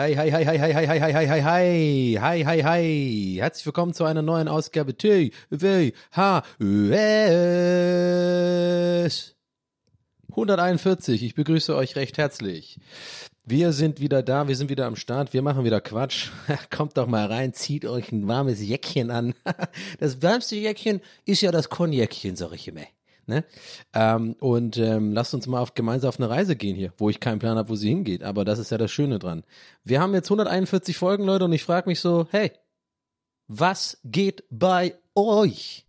Hi, hi, hi, hi, hi, hi, hi, hi, hi, hi, hi, hi, hi, hi. Herzlich willkommen zu einer neuen Ausgabe T, W, H, Ö, S. 141. Ich begrüße euch recht herzlich. Wir sind wieder da, wir sind wieder am Start, wir machen wieder Quatsch. Kommt doch mal rein, zieht euch ein warmes Jäckchen an. Das wärmste Jäckchen ist ja das Konjäckchen, sag ich immer. Ne? Ähm, und ähm, lasst uns mal auf, gemeinsam auf eine Reise gehen hier, wo ich keinen Plan habe, wo sie hingeht. Aber das ist ja das Schöne dran. Wir haben jetzt 141 Folgen, Leute, und ich frage mich so, hey, was geht bei euch?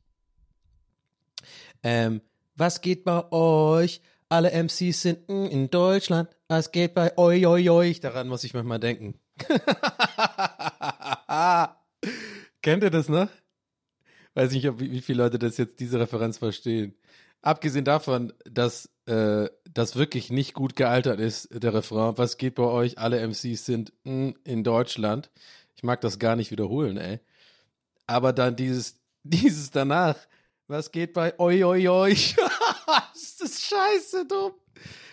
Ähm, was geht bei euch? Alle MCs sind mm, in Deutschland. Was geht bei euch, euch, euch? Daran muss ich manchmal denken. Kennt ihr das noch? Weiß nicht, ob, wie, wie viele Leute das jetzt diese Referenz verstehen. Abgesehen davon, dass äh, das wirklich nicht gut gealtert ist, der Refrain. Was geht bei euch? Alle MCs sind mm, in Deutschland. Ich mag das gar nicht wiederholen, ey. Aber dann dieses, dieses danach. Was geht bei euch, euch, euch? ist das scheiße dumm.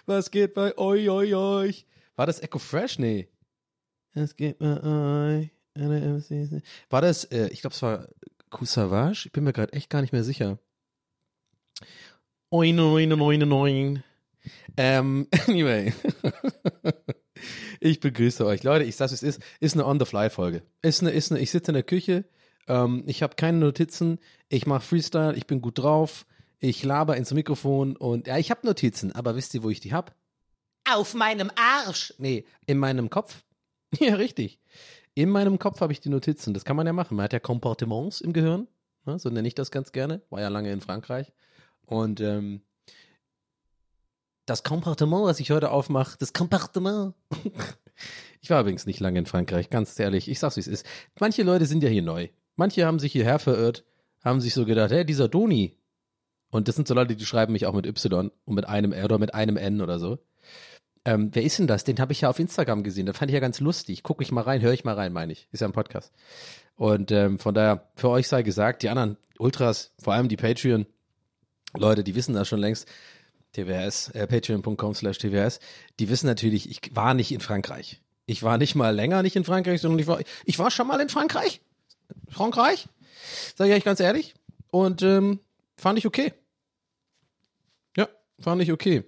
Was geht bei euch, euch, euch? War das Echo Fresh? Nee. Es geht bei MCs. War das, äh, ich glaube, es war Kusavage? Ich bin mir gerade echt gar nicht mehr sicher. Oin, oin, oin, oin. Ähm, anyway. ich begrüße euch. Leute, ich sag's, es ist, ist eine On-the-Fly-Folge. Ist eine, ist eine, ich sitze in der Küche, ähm, ich habe keine Notizen, ich mache Freestyle, ich bin gut drauf, ich laber ins Mikrofon und ja, ich habe Notizen, aber wisst ihr, wo ich die hab? Auf meinem Arsch. Nee, in meinem Kopf. Ja, richtig. In meinem Kopf habe ich die Notizen. Das kann man ja machen. Man hat ja Comportements im Gehirn. Ne? So nenne ich das ganz gerne. War ja lange in Frankreich. Und ähm, das Comportement, was ich heute aufmache, das Comportement. ich war übrigens nicht lange in Frankreich, ganz ehrlich. Ich sag's, wie es ist. Manche Leute sind ja hier neu. Manche haben sich hierher verirrt, haben sich so gedacht, hey, dieser Doni. Und das sind so Leute, die schreiben mich auch mit Y und mit einem R oder mit einem N oder so. Ähm, wer ist denn das? Den habe ich ja auf Instagram gesehen. Das fand ich ja ganz lustig. Gucke ich mal rein, höre ich mal rein, meine ich. Ist ja ein Podcast. Und ähm, von daher, für euch sei gesagt, die anderen Ultras, vor allem die Patreon, Leute, die wissen das schon längst, TWS, äh, patreon.com slash TWS, die wissen natürlich, ich war nicht in Frankreich. Ich war nicht mal länger nicht in Frankreich, sondern ich war, ich war schon mal in Frankreich. Frankreich, sage ich euch ganz ehrlich. Und ähm, fand ich okay. Ja, fand ich okay.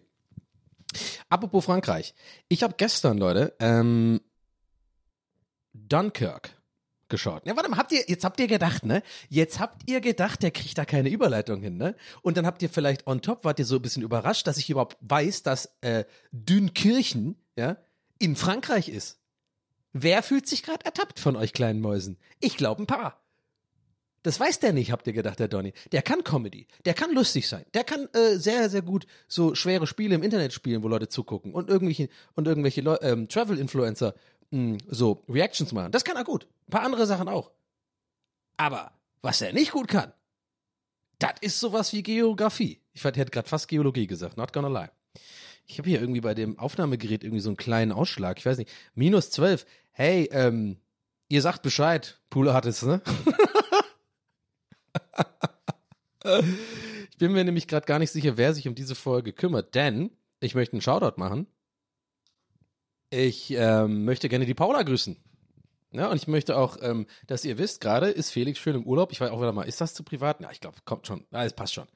Apropos Frankreich. Ich habe gestern, Leute, ähm, Dunkirk geschaut. Ja, warte mal, habt ihr, jetzt habt ihr gedacht, ne? Jetzt habt ihr gedacht, der kriegt da keine Überleitung hin, ne? Und dann habt ihr vielleicht on top, wart ihr so ein bisschen überrascht, dass ich überhaupt weiß, dass äh, Dünkirchen, ja, in Frankreich ist. Wer fühlt sich gerade ertappt von euch kleinen Mäusen? Ich glaube ein paar. Das weiß der nicht, habt ihr gedacht, der Donny. Der kann Comedy, der kann lustig sein, der kann äh, sehr, sehr gut so schwere Spiele im Internet spielen, wo Leute zugucken und irgendwelche und irgendwelche ähm, Travel-Influencer mh, so Reactions machen. Das kann er gut. Ein paar andere Sachen auch. Aber was er nicht gut kann, das ist sowas wie Geografie. Ich hätte gerade fast Geologie gesagt, not gonna lie. Ich habe hier irgendwie bei dem Aufnahmegerät irgendwie so einen kleinen Ausschlag. Ich weiß nicht. Minus 12. Hey, ähm, Ihr sagt Bescheid, Pool Artists, ne? ich bin mir nämlich gerade gar nicht sicher, wer sich um diese Folge kümmert, denn ich möchte einen Shoutout machen. Ich ähm, möchte gerne die Paula grüßen. Ja, und ich möchte auch, ähm, dass ihr wisst, gerade ist Felix schön im Urlaub. Ich weiß auch wieder mal, ist das zu privat? Ja, ich glaube, kommt schon. Ja, es passt schon.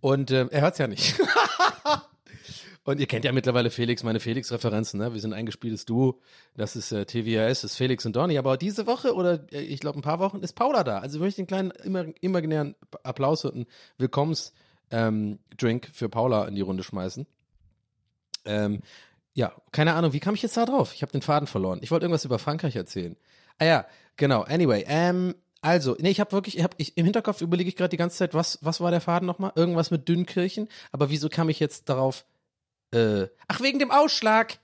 Und ähm, er hört's ja nicht. und ihr kennt ja mittlerweile Felix, meine Felix-Referenzen. Ne? Wir sind ein eingespieltes Duo. Das ist äh, TVS, das ist Felix und Donny. Aber diese Woche oder äh, ich glaube ein paar Wochen ist Paula da. Also möchte ich einen kleinen imaginären Applaus und einen Willkommensdrink ähm, für Paula in die Runde schmeißen. Ähm, ja, keine Ahnung, wie kam ich jetzt da drauf? Ich habe den Faden verloren. Ich wollte irgendwas über Frankreich erzählen. Ah ja, genau. Anyway, ähm, also, nee, ich habe wirklich, ich hab, ich, im Hinterkopf überlege ich gerade die ganze Zeit, was, was war der Faden nochmal? Irgendwas mit Dünnkirchen. Aber wieso kam ich jetzt darauf? Äh, ach, wegen dem Ausschlag.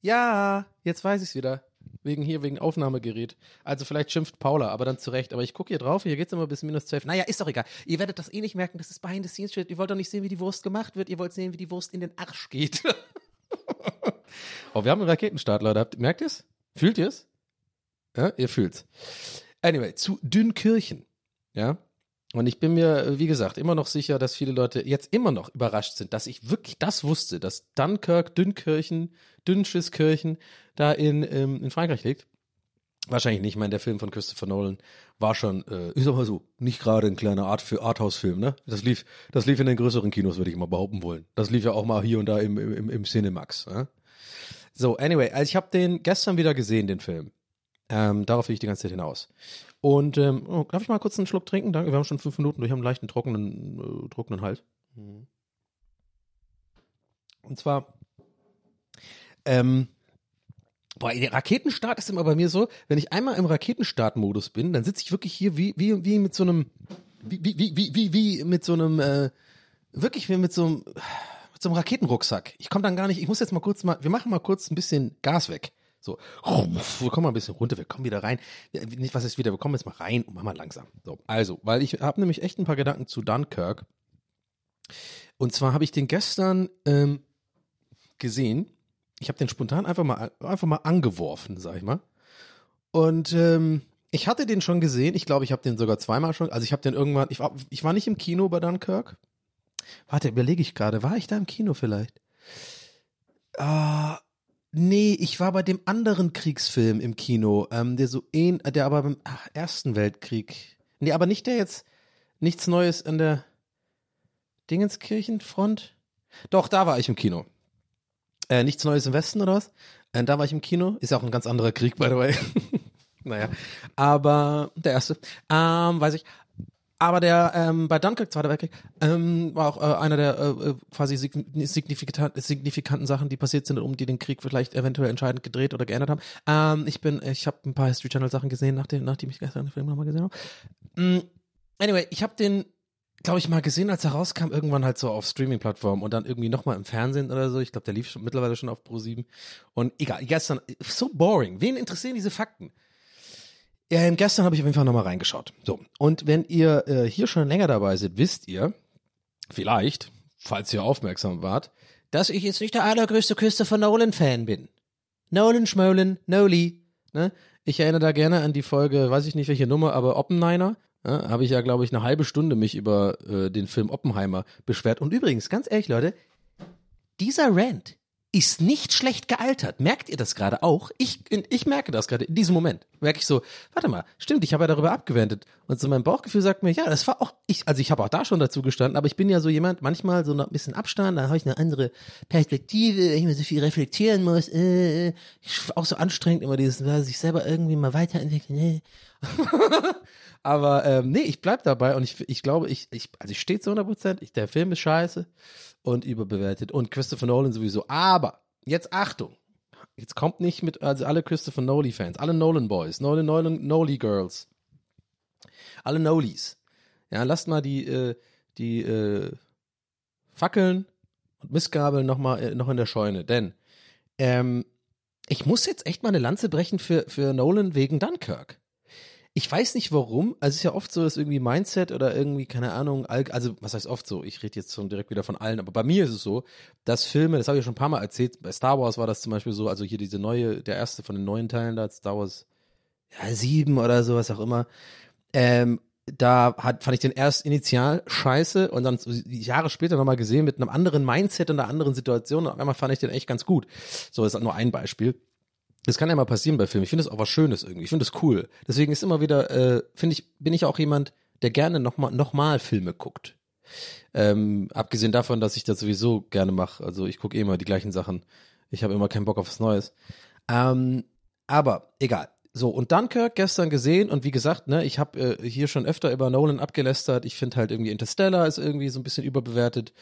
Ja, jetzt weiß ich's wieder. Wegen hier, wegen Aufnahmegerät. Also vielleicht schimpft Paula, aber dann zurecht. Aber ich gucke hier drauf, hier geht's immer bis minus 12. Naja, ist doch egal. Ihr werdet das eh nicht merken, das ist behind the scenes shit. Ihr wollt doch nicht sehen, wie die Wurst gemacht wird. Ihr wollt sehen, wie die Wurst in den Arsch geht. oh, wir haben einen Raketenstart, Leute. Habt, merkt ihr's? Fühlt ihr's? Ja, ihr fühlt's. Anyway, zu Dünnkirchen. Ja. Und ich bin mir, wie gesagt, immer noch sicher, dass viele Leute jetzt immer noch überrascht sind, dass ich wirklich das wusste, dass Dunkirk, Dünnkirchen, Dünnschiskirchen da in, ähm, in Frankreich liegt. Wahrscheinlich nicht. Ich meine, der Film von Christopher Nolan war schon, äh, ich sag mal so, nicht gerade ein kleiner Art für Arthouse-Film, ne? Das lief, das lief in den größeren Kinos, würde ich mal behaupten wollen. Das lief ja auch mal hier und da im, im, im Cinemax. Ne? So, anyway, also ich habe den gestern wieder gesehen, den Film. Ähm, darauf will ich die ganze Zeit hinaus. Und ähm, oh, darf ich mal kurz einen Schluck trinken? Danke, wir haben schon fünf Minuten durch, haben einen leichten trockenen, äh, trockenen Hals. Und zwar, ähm, boah, der Raketenstart ist immer bei mir so, wenn ich einmal im Raketenstartmodus bin, dann sitze ich wirklich hier wie, wie, wie mit so einem, wie, wie, wie, wie, wie, mit so einem, äh, wirklich wie mit so einem, mit so einem Raketenrucksack. Ich komme dann gar nicht, ich muss jetzt mal kurz mal, wir machen mal kurz ein bisschen Gas weg. So, wir kommen mal ein bisschen runter, wir kommen wieder rein. Nicht, was ist wieder, wir kommen jetzt mal rein und machen mal langsam. So, also, weil ich habe nämlich echt ein paar Gedanken zu Dunkirk. Und zwar habe ich den gestern ähm, gesehen. Ich habe den spontan einfach mal einfach mal angeworfen, sag ich mal. Und ähm, ich hatte den schon gesehen. Ich glaube, ich habe den sogar zweimal schon. Also ich habe den irgendwann. Ich war, ich war nicht im Kino bei Dunkirk. Warte, überlege ich gerade. War ich da im Kino vielleicht? Ah, Nee, ich war bei dem anderen Kriegsfilm im Kino, ähm, der so ähn, der aber beim ach, Ersten Weltkrieg. Nee, aber nicht der jetzt nichts Neues an der Dingenskirchenfront. Doch, da war ich im Kino. Äh, nichts Neues im Westen oder was? Äh, da war ich im Kino. Ist ja auch ein ganz anderer Krieg, by the way. naja. Aber der erste. Ähm, weiß ich. Aber der ähm, bei Dunkirk, Zweiter Weltkrieg, ähm, war auch äh, einer der äh, quasi signifikant, signifikanten Sachen, die passiert sind, um die den Krieg vielleicht eventuell entscheidend gedreht oder geändert haben. Ähm, ich bin, ich habe ein paar History Channel Sachen gesehen, nachdem, nachdem ich gestern den Film nochmal gesehen habe. Mm, anyway, ich habe den, glaube ich, mal gesehen, als er rauskam, irgendwann halt so auf Streaming-Plattformen und dann irgendwie nochmal im Fernsehen oder so. Ich glaube, der lief schon, mittlerweile schon auf Pro 7. Und egal, gestern, so boring. Wen interessieren diese Fakten? Ähm, gestern habe ich auf jeden Fall nochmal reingeschaut. So, und wenn ihr äh, hier schon länger dabei seid, wisst ihr, vielleicht, falls ihr aufmerksam wart, dass ich jetzt nicht der allergrößte Christopher Nolan-Fan bin. Nolan, Schmolen, Noli. Ne? Ich erinnere da gerne an die Folge, weiß ich nicht welche Nummer, aber Oppenheimer. Ne? Habe ich ja, glaube ich, eine halbe Stunde mich über äh, den Film Oppenheimer beschwert. Und übrigens, ganz ehrlich, Leute, dieser Rant ist nicht schlecht gealtert. Merkt ihr das gerade auch? Ich, ich merke das gerade in diesem Moment. Merke ich so, warte mal, stimmt, ich habe ja darüber abgewendet. Und so mein Bauchgefühl sagt mir, ja, das war auch, ich, also ich habe auch da schon dazu gestanden, aber ich bin ja so jemand, manchmal so ein bisschen Abstand, da habe ich eine andere Perspektive, wenn ich mir so viel reflektieren muss, äh, auch so anstrengend immer dieses, sich selber irgendwie mal weiterentwickeln. Äh. aber ähm, nee, ich bleib dabei und ich, ich glaube, ich, ich, also ich stehe zu 100 Prozent, der Film ist scheiße und überbewertet und Christopher Nolan sowieso. Aber jetzt Achtung, jetzt kommt nicht mit, also alle Christopher Nolan Fans, alle Nolan Boys, Nolan, Nolan, Nolan Girls, alle Nolies. Ja, lasst mal die, äh, die äh, Fackeln und Missgabeln noch mal äh, noch in der Scheune, denn ähm, ich muss jetzt echt mal eine Lanze brechen für, für Nolan wegen Dunkirk ich weiß nicht warum, also es ist ja oft so, dass irgendwie Mindset oder irgendwie, keine Ahnung, also was heißt oft so, ich rede jetzt schon direkt wieder von allen, aber bei mir ist es so, dass Filme, das habe ich ja schon ein paar Mal erzählt, bei Star Wars war das zum Beispiel so, also hier diese neue, der erste von den neuen Teilen da, Star Wars ja, sieben oder so, was auch immer. Ähm, da hat, fand ich den erst initial scheiße und dann Jahre später nochmal gesehen mit einem anderen Mindset und einer anderen Situation. Und auf einmal fand ich den echt ganz gut. So ist nur ein Beispiel. Das kann ja mal passieren bei Filmen. Ich finde es auch was Schönes irgendwie. Ich finde es cool. Deswegen ist immer wieder, äh, finde ich, bin ich auch jemand, der gerne nochmal noch mal Filme guckt. Ähm, abgesehen davon, dass ich das sowieso gerne mache. Also ich gucke eh immer die gleichen Sachen. Ich habe immer keinen Bock auf was Neues. Ähm, aber egal. So, und Dunkirk gestern gesehen und wie gesagt, ne, ich habe äh, hier schon öfter über Nolan abgelästert. Ich finde halt irgendwie Interstellar ist irgendwie so ein bisschen überbewertet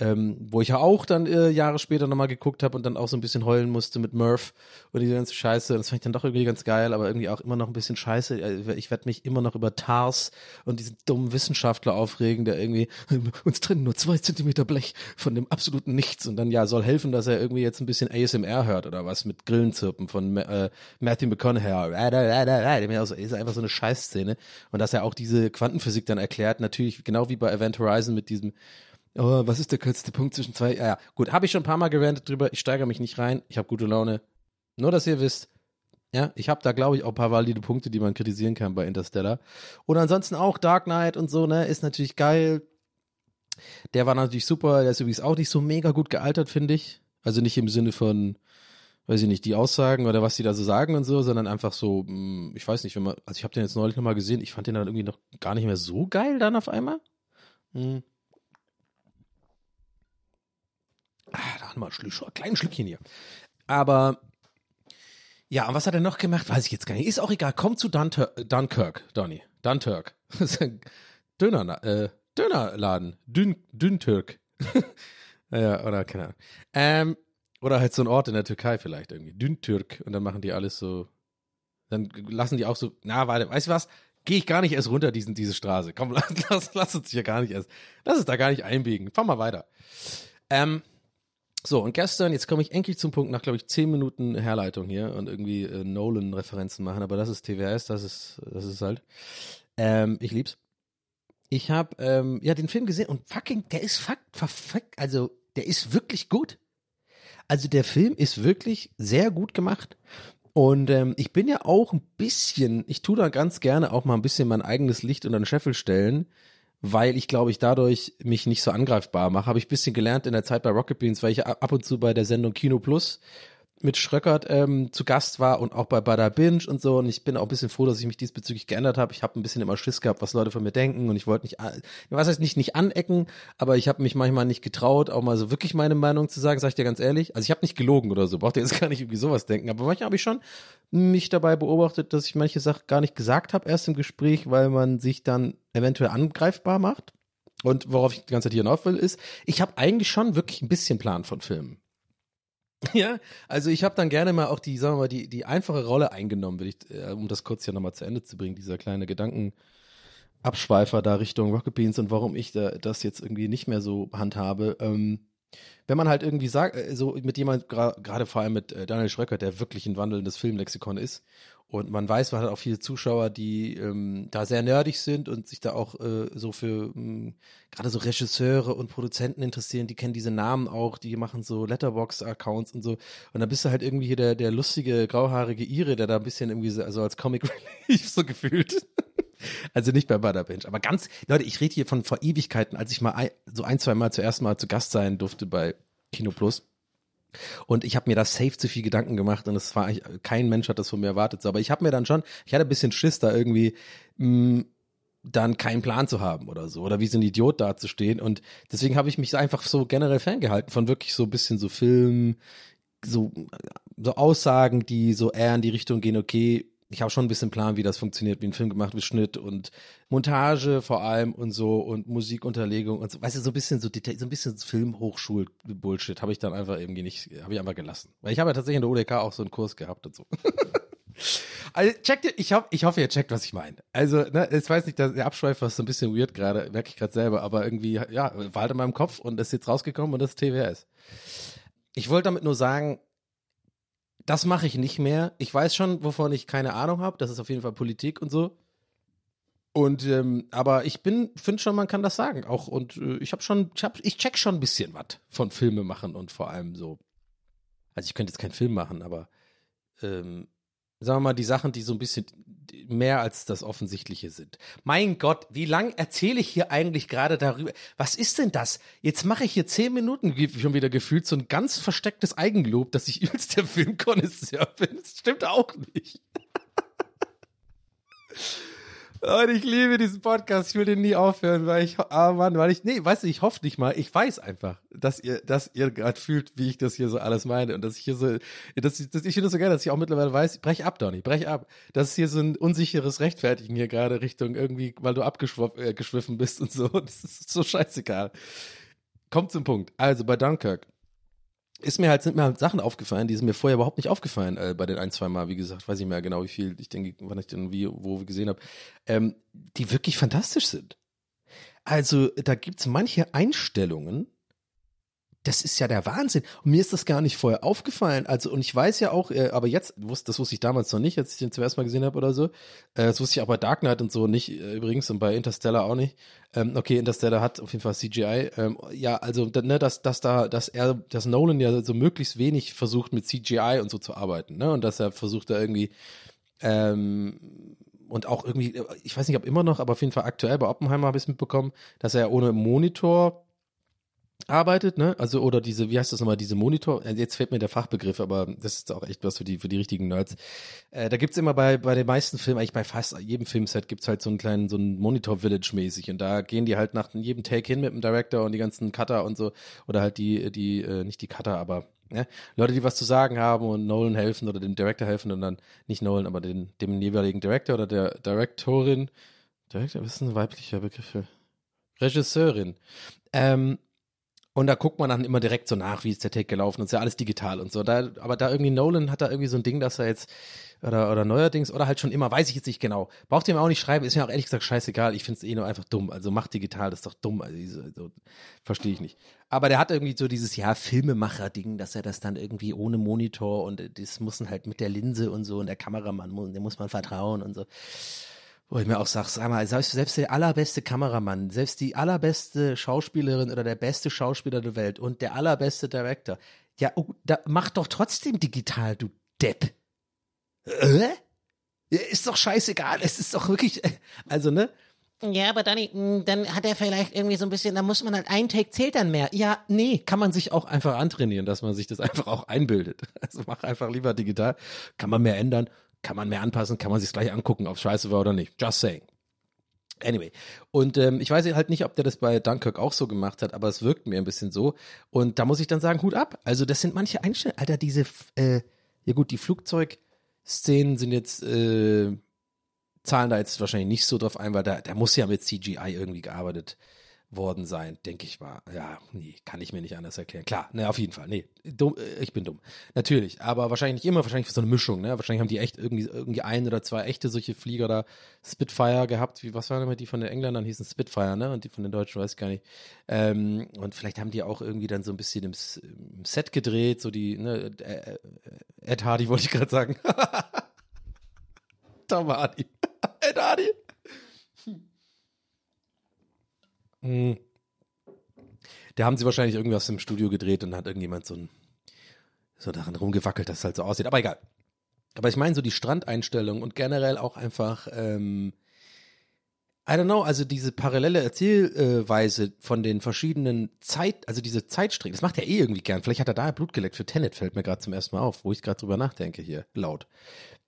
ähm, wo ich ja auch dann äh, Jahre später nochmal geguckt habe und dann auch so ein bisschen heulen musste mit Murph und diese ganze Scheiße. Das fand ich dann doch irgendwie ganz geil, aber irgendwie auch immer noch ein bisschen scheiße. Äh, ich werde mich immer noch über Tars und diesen dummen Wissenschaftler aufregen, der irgendwie, uns trennen nur zwei Zentimeter Blech von dem absoluten Nichts und dann ja soll helfen, dass er irgendwie jetzt ein bisschen ASMR hört oder was mit Grillenzirpen von äh, Matthew McConaughey. Also, ist einfach so eine Scheißszene. Und dass er auch diese Quantenphysik dann erklärt, natürlich genau wie bei Event Horizon mit diesem Oh, was ist der kürzeste Punkt zwischen zwei? Ja, ja. gut, habe ich schon ein paar Mal gerantet drüber. Ich steigere mich nicht rein. Ich habe gute Laune. Nur, dass ihr wisst, ja, ich habe da, glaube ich, auch ein paar valide Punkte, die man kritisieren kann bei Interstellar. Und ansonsten auch Dark Knight und so, ne, ist natürlich geil. Der war natürlich super. Der ist übrigens auch nicht so mega gut gealtert, finde ich. Also nicht im Sinne von, weiß ich nicht, die Aussagen oder was die da so sagen und so, sondern einfach so, hm, ich weiß nicht, wenn man, also ich habe den jetzt neulich nochmal gesehen, ich fand den dann irgendwie noch gar nicht mehr so geil dann auf einmal. Hm. Ah, da haben wir ein, Schluck, ein kleines Schlückchen hier. Aber ja, und was hat er noch gemacht? Weiß ich jetzt gar nicht. Ist auch egal. Komm zu Dunter Dunkirk, Donny. Dunkirk. Döner, äh, Dönerladen. Dün, Düntürk. ja, oder keine Ahnung. Ähm, oder halt so ein Ort in der Türkei vielleicht irgendwie. Düntürk. Und dann machen die alles so. Dann lassen die auch so. Na, warte, weißt du was? Gehe ich gar nicht erst runter, diesen, diese Straße. Komm, lass, lass, uns hier gar nicht erst. Lass uns da gar nicht einbiegen. Fahr mal weiter. Ähm, so, und gestern, jetzt komme ich endlich zum Punkt nach, glaube ich, zehn Minuten Herleitung hier und irgendwie äh, Nolan-Referenzen machen, aber das ist TWS, das ist, das ist halt. Ähm, ich lieb's. Ich habe ähm, ja den Film gesehen und fucking, der ist fuck, fuck, also der ist wirklich gut. Also der Film ist wirklich sehr gut gemacht. Und ähm, ich bin ja auch ein bisschen, ich tue da ganz gerne auch mal ein bisschen mein eigenes Licht unter den Scheffel stellen, weil ich glaube, ich dadurch mich nicht so angreifbar mache. Habe ich ein bisschen gelernt in der Zeit bei Rocket Beans, weil ich ab und zu bei der Sendung Kino Plus mit Schröckert ähm, zu Gast war und auch bei Bada Binge und so. Und ich bin auch ein bisschen froh, dass ich mich diesbezüglich geändert habe. Ich habe ein bisschen immer Schiss gehabt, was Leute von mir denken. Und ich wollte nicht, was heißt nicht, nicht anecken, aber ich habe mich manchmal nicht getraut, auch mal so wirklich meine Meinung zu sagen, sag ich dir ganz ehrlich. Also ich habe nicht gelogen oder so, braucht ihr jetzt gar nicht irgendwie sowas denken. Aber manchmal habe ich schon mich dabei beobachtet, dass ich manche Sachen gar nicht gesagt habe erst im Gespräch, weil man sich dann eventuell angreifbar macht. Und worauf ich die ganze Zeit hier hinauf will, ist, ich habe eigentlich schon wirklich ein bisschen Plan von Filmen. Ja, also ich habe dann gerne mal auch die, sagen wir mal, die, die einfache Rolle eingenommen, will ich, äh, um das kurz hier nochmal zu Ende zu bringen, dieser kleine Gedankenabschweifer da Richtung Rocket Beans und warum ich da, das jetzt irgendwie nicht mehr so handhabe. Ähm, wenn man halt irgendwie sagt, äh, so mit jemand, gerade vor allem mit äh, Daniel Schröcker, der wirklich ein wandelndes Filmlexikon ist und man weiß, man hat auch viele Zuschauer, die ähm, da sehr nerdig sind und sich da auch äh, so für ähm, gerade so Regisseure und Produzenten interessieren. Die kennen diese Namen auch, die machen so Letterbox-Accounts und so. Und dann bist du halt irgendwie hier der, der lustige, grauhaarige Ire, der da ein bisschen irgendwie so also als Comic Relief so gefühlt. also nicht bei Butterbench. Aber ganz, Leute, ich rede hier von vor Ewigkeiten, als ich mal ein, so ein, zwei Mal zuerst mal zu Gast sein durfte bei Kino Plus und ich habe mir da safe zu viel Gedanken gemacht und es war kein Mensch hat das von mir erwartet. Aber ich habe mir dann schon, ich hatte ein bisschen Schiss da irgendwie mh, mm, dann keinen Plan zu haben oder so oder wie so ein Idiot dazustehen und deswegen habe ich mich einfach so generell ferngehalten von wirklich so ein bisschen so Film, so so Aussagen, die so eher in die Richtung gehen, okay, ich habe schon ein bisschen Plan, wie das funktioniert, wie ein Film gemacht wird, Schnitt und Montage vor allem und so und Musikunterlegung und so, weißt du, so ein bisschen so Detail, so ein bisschen Filmhochschul-Bullshit habe ich dann einfach irgendwie nicht, habe ich einfach gelassen. Weil ich habe ja tatsächlich in der UDK auch so einen Kurs gehabt und so. also checkt ihr, ich, hoffe, ich hoffe, ihr checkt, was ich meine. Also, ne, ich weiß nicht, der Abschweif war so ein bisschen weird gerade, merke ich gerade selber, aber irgendwie, ja, war halt in meinem Kopf und ist jetzt rausgekommen und das ist TWS. Ich wollte damit nur sagen, das mache ich nicht mehr. Ich weiß schon, wovon ich keine Ahnung habe. Das ist auf jeden Fall Politik und so. Und ähm, aber ich bin, finde schon, man kann das sagen. Auch und äh, ich habe schon, ich, hab, ich check schon ein bisschen was von Filme machen und vor allem so. Also ich könnte jetzt keinen Film machen, aber ähm, sagen wir mal, die Sachen, die so ein bisschen mehr als das Offensichtliche sind. Mein Gott, wie lang erzähle ich hier eigentlich gerade darüber? Was ist denn das? Jetzt mache ich hier zehn Minuten schon wieder gefühlt so ein ganz verstecktes Eigenlob, dass ich übelst der Filmkonnoisseur bin. Das stimmt auch nicht. Und ich liebe diesen Podcast. Ich will den nie aufhören, weil ich, ah Mann, weil ich, nee, weißt du, ich hoffe nicht mal. Ich weiß einfach, dass ihr, dass ihr gerade fühlt, wie ich das hier so alles meine und dass ich hier so, dass ich, dass ich finde das so geil, dass ich auch mittlerweile weiß, brech ab, Donny, brech ab. Das ist hier so ein unsicheres Rechtfertigen hier gerade Richtung irgendwie, weil du abgeschwiffen äh, bist und so. Das ist so scheißegal. Kommt zum Punkt. Also bei Dunkirk ist mir halt, sind mir halt Sachen aufgefallen, die sind mir vorher überhaupt nicht aufgefallen äh, bei den ein, zwei Mal, wie gesagt, weiß ich mehr genau, wie viel ich denke, wann ich denn wie, wo wir gesehen habe, ähm, die wirklich fantastisch sind. Also, da gibt's manche Einstellungen, das ist ja der Wahnsinn. Und mir ist das gar nicht vorher aufgefallen. Also, und ich weiß ja auch, äh, aber jetzt, das wusste ich damals noch nicht, als ich den zum ersten Mal gesehen habe oder so. Äh, das wusste ich auch bei Dark Knight und so nicht äh, übrigens und bei Interstellar auch nicht. Ähm, okay, Interstellar hat auf jeden Fall CGI. Ähm, ja, also, ne, dass, dass da, dass er, dass Nolan ja so möglichst wenig versucht mit CGI und so zu arbeiten, ne? Und dass er versucht da irgendwie, ähm, und auch irgendwie, ich weiß nicht, ob immer noch, aber auf jeden Fall aktuell bei Oppenheimer habe ich es mitbekommen, dass er ohne Monitor arbeitet, ne? Also oder diese, wie heißt das nochmal, diese Monitor, äh, jetzt fällt mir der Fachbegriff, aber das ist auch echt was für die, für die richtigen Nerds. Äh, da gibt's immer bei, bei den meisten Filmen, eigentlich bei fast jedem Filmset gibt's halt so einen kleinen, so einen Monitor-Village mäßig und da gehen die halt nach jedem Take hin mit dem Director und die ganzen Cutter und so, oder halt die, die, äh, nicht die Cutter, aber ne? Leute, die was zu sagen haben und Nolan helfen oder dem Director helfen und dann nicht Nolan, aber den, dem jeweiligen Director oder der Directorin, Director, was ist ein weiblicher Begriff? Regisseurin. Ähm, und da guckt man dann immer direkt so nach, wie ist der Take gelaufen und ist ja alles digital und so. Da, aber da irgendwie Nolan hat da irgendwie so ein Ding, dass er jetzt, oder, oder neuerdings, oder halt schon immer, weiß ich jetzt nicht genau. Braucht ihr mir auch nicht schreiben, ist mir auch ehrlich gesagt scheißegal. Ich finde es eh nur einfach dumm. Also macht digital, das ist doch dumm. Also, so, verstehe ich nicht. Aber der hat irgendwie so dieses, ja, Filmemacher-Ding, dass er das dann irgendwie ohne Monitor und das muss halt mit der Linse und so und der Kameramann, muss- dem muss man vertrauen und so. Wo ich mir auch sage, sag mal, selbst, selbst der allerbeste Kameramann, selbst die allerbeste Schauspielerin oder der beste Schauspieler der Welt und der allerbeste Director, ja, oh, da, mach doch trotzdem digital, du Depp. Äh? Ja, Ist doch scheißegal, es ist doch wirklich, äh, also ne, Ja, aber Danny, mh, dann hat er vielleicht irgendwie so ein bisschen, da muss man halt ein Take zählt dann mehr. ja, nee, kann man sich auch einfach antrainieren, dass man sich das einfach auch einbildet. Also mach einfach lieber digital, kann man mehr ändern, kann man mehr anpassen, kann man sich gleich angucken, ob es scheiße war oder nicht. Just saying. Anyway. Und ähm, ich weiß halt nicht, ob der das bei Dunkirk auch so gemacht hat, aber es wirkt mir ein bisschen so. Und da muss ich dann sagen, Hut ab. Also das sind manche Einstellungen. Alter, diese, äh, ja gut, die Flugzeugszenen sind jetzt, äh, zahlen da jetzt wahrscheinlich nicht so drauf ein, weil da, da muss ja mit CGI irgendwie gearbeitet worden sein, denke ich mal. Ja, nee, kann ich mir nicht anders erklären. Klar, ne, auf jeden Fall. Nee, dumm, äh, ich bin dumm. Natürlich, aber wahrscheinlich nicht immer, wahrscheinlich so eine Mischung, ne? Wahrscheinlich haben die echt irgendwie, irgendwie ein oder zwei echte solche Flieger da Spitfire gehabt. Wie, was waren immer die von den Engländern hießen Spitfire, ne? Und die von den Deutschen weiß ich gar nicht. Ähm, und vielleicht haben die auch irgendwie dann so ein bisschen im, im Set gedreht, so die, ne, äh, Ed Hardy wollte ich gerade sagen. Tom Hardy. Ed Hardy. Hm. Da haben sie wahrscheinlich irgendwas im Studio gedreht und hat irgendjemand so, ein, so daran rumgewackelt, dass es halt so aussieht. Aber egal. Aber ich meine so die Strandeinstellung und generell auch einfach, ähm, I don't know, also diese parallele Erzählweise von den verschiedenen Zeit, also diese Zeitstränge, das macht er eh irgendwie gern. Vielleicht hat er daher Blut geleckt für Tenet, fällt mir gerade zum ersten Mal auf, wo ich gerade drüber nachdenke hier, laut.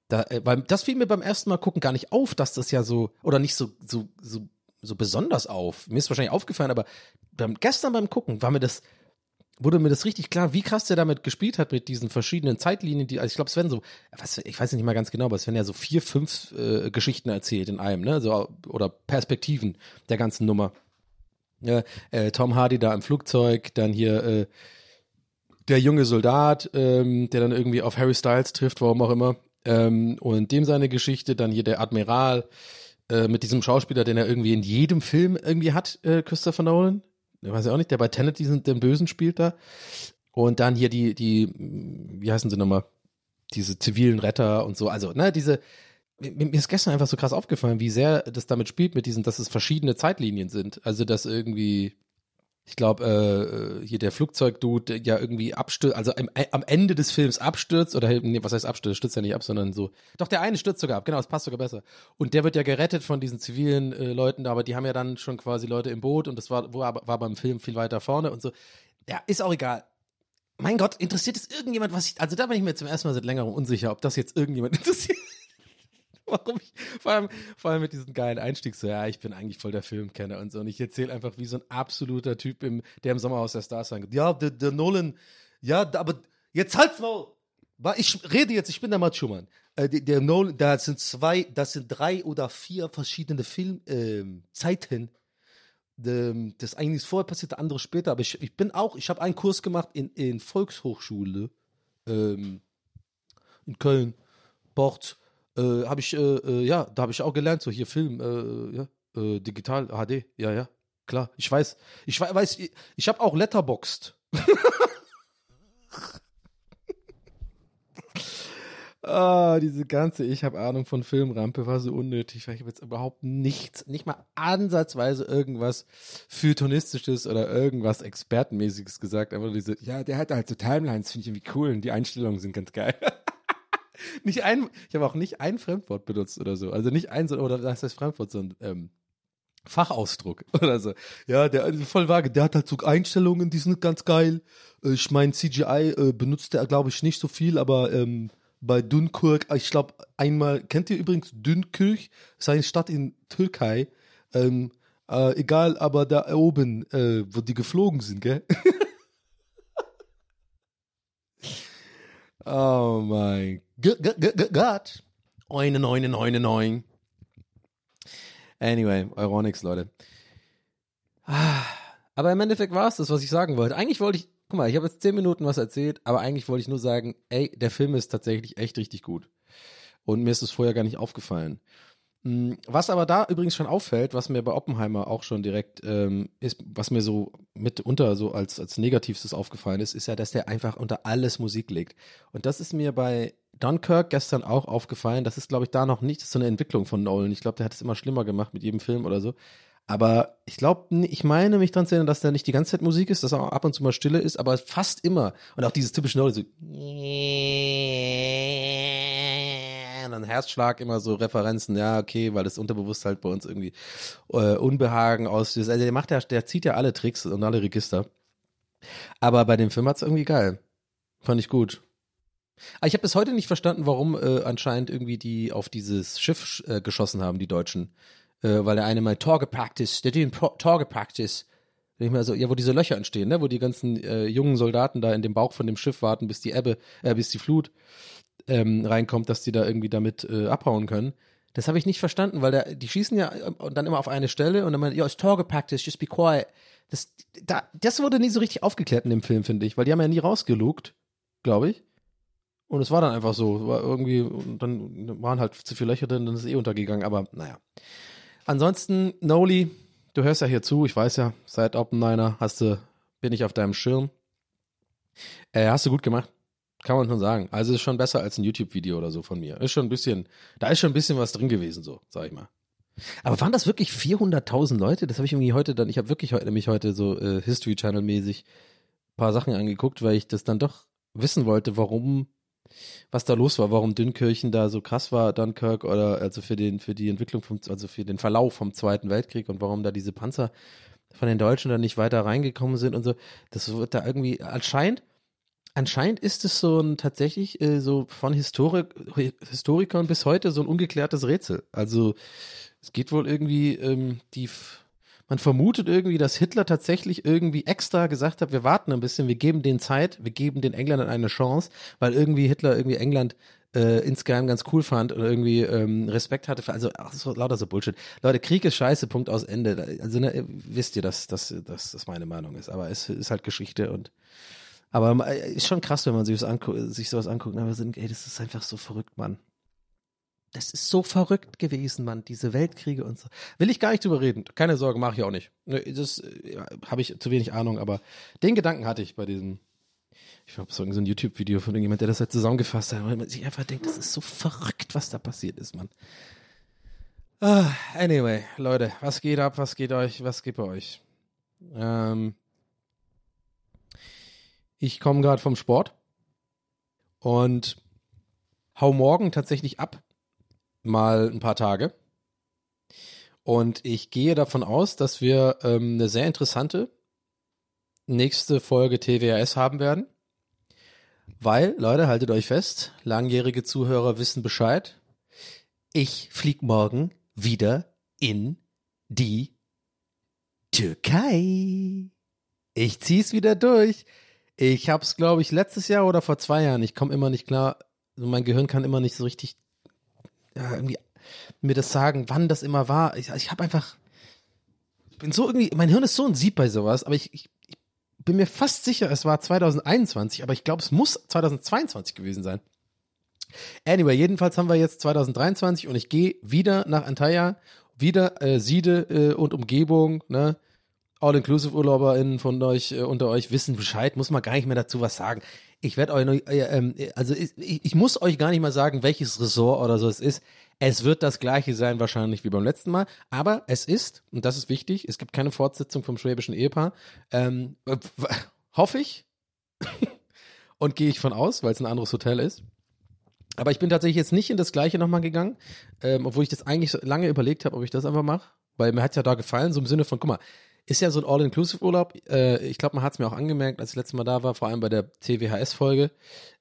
Da, äh, beim, das fiel mir beim ersten Mal gucken gar nicht auf, dass das ja so, oder nicht so, so, so, so besonders auf. Mir ist wahrscheinlich aufgefallen, aber beim, gestern beim Gucken war mir das, wurde mir das richtig klar, wie krass der damit gespielt hat mit diesen verschiedenen Zeitlinien, die, also ich glaube, es werden so, was, ich weiß nicht mal ganz genau, aber es werden ja so vier, fünf äh, Geschichten erzählt in einem, ne, so, oder Perspektiven der ganzen Nummer. Ja, äh, Tom Hardy da im Flugzeug, dann hier äh, der junge Soldat, ähm, der dann irgendwie auf Harry Styles trifft, warum auch immer, ähm, und dem seine Geschichte, dann hier der Admiral äh, mit diesem Schauspieler, den er irgendwie in jedem Film irgendwie hat, äh, Christopher Nolan, ich weiß ja auch nicht, der bei Tenet diesen, den Bösen spielt da. Und dann hier die, die, wie heißen sie nochmal? Diese zivilen Retter und so. Also, ne, diese, mir ist gestern einfach so krass aufgefallen, wie sehr das damit spielt, mit diesen, dass es verschiedene Zeitlinien sind. Also, dass irgendwie, ich glaube, äh, hier der Flugzeugdude ja irgendwie abstürzt, also am, am Ende des Films abstürzt, oder nee, was heißt abstürzt, stürzt ja nicht ab, sondern so. Doch, der eine stürzt sogar ab, genau, das passt sogar besser. Und der wird ja gerettet von diesen zivilen äh, Leuten da, aber die haben ja dann schon quasi Leute im Boot und das war, war, war beim Film viel weiter vorne und so. Ja, ist auch egal. Mein Gott, interessiert es irgendjemand, was ich, also da bin ich mir zum ersten Mal seit längerem unsicher, ob das jetzt irgendjemand interessiert. Warum ich, vor allem, vor allem mit diesem geilen Einstieg so, ja, ich bin eigentlich voll der Filmkenner und so. Und ich erzähle einfach wie so ein absoluter Typ, im, der im Sommerhaus der Stars sagt, ja, der, der Nolan, ja, da- aber jetzt halt's Maul. Wa- Ich rede jetzt, ich bin der Matt. Äh, der, Nolan, da sind zwei, das sind drei oder vier verschiedene Filmzeiten. Ähm. Ähm, das eine ist vorher passiert, der andere später. Aber ich, ich bin auch, ich habe einen Kurs gemacht in, in Volkshochschule ähm, in Köln, Bord. Äh, habe ich, äh, äh, ja, da habe ich auch gelernt, so hier Film, äh, ja, äh, digital, HD, ja, ja, klar. Ich weiß, ich wei- weiß, ich, ich habe auch Letterboxd. Ah, diese ganze Ich habe Ahnung von Filmrampe war so unnötig, weil ich habe jetzt überhaupt nichts, nicht mal ansatzweise irgendwas Feuilletonistisches oder irgendwas Expertenmäßiges gesagt. Einfach diese, ja, der hat halt so Timelines, finde ich irgendwie cool und die Einstellungen sind ganz geil. nicht ein, ich habe auch nicht ein Fremdwort benutzt oder so. Also nicht ein, oder das heißt Fremdwort, sondern ähm, Fachausdruck oder so. Ja, der also voll vage, der hat halt so Einstellungen, die sind ganz geil. Äh, Ich meine, CGI äh, benutzt er, glaube ich, nicht so viel, aber ähm, bei Dunkirk, ich glaube, einmal, kennt ihr übrigens Dunkirk? Das ist eine Stadt in Türkei. Ähm, äh, egal, aber da oben, äh, wo die geflogen sind, gell? oh mein Gott. Oine, neune, neune, neun. Anyway, Euronics, Leute. Ah, Aber im Endeffekt war es das, was ich sagen wollte. Eigentlich wollte ich, guck mal, ich habe jetzt zehn Minuten was erzählt, aber eigentlich wollte ich nur sagen, ey, der Film ist tatsächlich echt richtig gut. Und mir ist es vorher gar nicht aufgefallen. Mm, Was aber da übrigens schon auffällt, was mir bei Oppenheimer auch schon direkt ähm, ist, was mir so mitunter so als, als Negativstes aufgefallen ist, ist ja, dass der einfach unter alles Musik legt. Und das ist mir bei Dunkirk gestern auch aufgefallen. Das ist, glaube ich, da noch nicht so eine Entwicklung von Nolan. Ich glaube, der hat es immer schlimmer gemacht mit jedem Film oder so. Aber ich glaube, ich meine mich dran zu erinnern, dass da nicht die ganze Zeit Musik ist, dass auch ab und zu mal Stille ist, aber fast immer. Und auch dieses typische Nolan, so dann Herzschlag immer so Referenzen, ja, okay, weil das unterbewusst halt bei uns irgendwie äh, Unbehagen auslöst. Also der macht ja, der zieht ja alle Tricks und alle Register. Aber bei dem Film hat's irgendwie geil. Fand ich gut. Aber ich habe bis heute nicht verstanden, warum äh, anscheinend irgendwie die auf dieses Schiff äh, geschossen haben, die Deutschen. Äh, weil der eine mal Torge Practice, der den Torge Practice. So, ja, wo diese Löcher entstehen, ne, wo die ganzen äh, jungen Soldaten da in dem Bauch von dem Schiff warten, bis die Ebbe, äh, bis die Flut ähm, reinkommt, dass die da irgendwie damit äh, abhauen können. Das habe ich nicht verstanden, weil der, die schießen ja äh, dann immer auf eine Stelle und dann meinen, ja, ist Tor gepackt ist, just be quiet. Das, da, das wurde nie so richtig aufgeklärt in dem Film, finde ich, weil die haben ja nie rausgelugt, glaube ich. Und es war dann einfach so, war irgendwie, dann waren halt zu viele Löcher drin, dann ist es eh untergegangen, aber naja. Ansonsten, Noli, du hörst ja hier zu, ich weiß ja, seit Oppenheimer hast du, bin ich auf deinem Schirm. Äh, hast du gut gemacht. Kann man schon sagen. Also ist schon besser als ein YouTube-Video oder so von mir. Ist schon ein bisschen, da ist schon ein bisschen was drin gewesen, so, sag ich mal. Aber waren das wirklich 400.000 Leute? Das habe ich irgendwie heute dann, ich habe wirklich heute, nämlich heute so äh, History Channel mäßig paar Sachen angeguckt, weil ich das dann doch wissen wollte, warum, was da los war, warum Dünnkirchen da so krass war, Dunkirk oder also für den, für die Entwicklung vom, also für den Verlauf vom Zweiten Weltkrieg und warum da diese Panzer von den Deutschen dann nicht weiter reingekommen sind und so. Das wird da irgendwie anscheinend Anscheinend ist es so ein tatsächlich äh, so von Historik, Historikern bis heute so ein ungeklärtes Rätsel. Also es geht wohl irgendwie ähm, die man vermutet irgendwie, dass Hitler tatsächlich irgendwie extra gesagt hat, wir warten ein bisschen, wir geben denen Zeit, wir geben den Engländern eine Chance, weil irgendwie Hitler irgendwie England äh, insgeheim ganz cool fand oder irgendwie ähm, Respekt hatte für, also ach, so, lauter so Bullshit. Leute, Krieg ist scheiße, Punkt aus Ende. Also ne, wisst ihr, dass das meine Meinung ist, aber es ist halt Geschichte und aber äh, ist schon krass, wenn man sich, sich sowas anguckt. Aber sind, ey, das ist einfach so verrückt, Mann. Das ist so verrückt gewesen, Mann, diese Weltkriege und so. Will ich gar nicht drüber reden. Keine Sorge, mache ich auch nicht. Das äh, habe ich zu wenig Ahnung, aber den Gedanken hatte ich bei diesem. Ich habe so ein YouTube-Video von irgendjemand, der das halt zusammengefasst hat, weil man sich einfach denkt, das ist so verrückt, was da passiert ist, Mann. Ah, anyway, Leute, was geht ab, was geht euch, was geht bei euch? Ähm, Ich komme gerade vom Sport und hau morgen tatsächlich ab, mal ein paar Tage. Und ich gehe davon aus, dass wir ähm, eine sehr interessante nächste Folge TWRS haben werden. Weil, Leute, haltet euch fest, langjährige Zuhörer wissen Bescheid. Ich flieg morgen wieder in die Türkei. Ich zieh's wieder durch. Ich hab's, glaube ich, letztes Jahr oder vor zwei Jahren. Ich komme immer nicht klar. Also mein Gehirn kann immer nicht so richtig ja, mir das sagen, wann das immer war. Ich, ich habe einfach, ich bin so irgendwie, mein Hirn ist so ein Sieb bei sowas, aber ich, ich, ich bin mir fast sicher, es war 2021, aber ich glaube, es muss 2022 gewesen sein. Anyway, jedenfalls haben wir jetzt 2023 und ich gehe wieder nach Antalya, wieder äh, Siede äh, und Umgebung, ne? All-Inclusive-UrlauberInnen von euch, äh, unter euch wissen Bescheid, muss man gar nicht mehr dazu was sagen. Ich werde euch, äh, äh, also ich, ich muss euch gar nicht mal sagen, welches Ressort oder so es ist. Es wird das gleiche sein wahrscheinlich wie beim letzten Mal, aber es ist, und das ist wichtig, es gibt keine Fortsetzung vom schwäbischen Ehepaar, ähm, äh, hoffe ich und gehe ich von aus, weil es ein anderes Hotel ist. Aber ich bin tatsächlich jetzt nicht in das gleiche nochmal gegangen, ähm, obwohl ich das eigentlich lange überlegt habe, ob ich das einfach mache, weil mir hat ja da gefallen, so im Sinne von, guck mal, ist ja so ein All-Inclusive-Urlaub. Äh, ich glaube, man hat es mir auch angemerkt, als ich letztes Mal da war, vor allem bei der TWHS-Folge,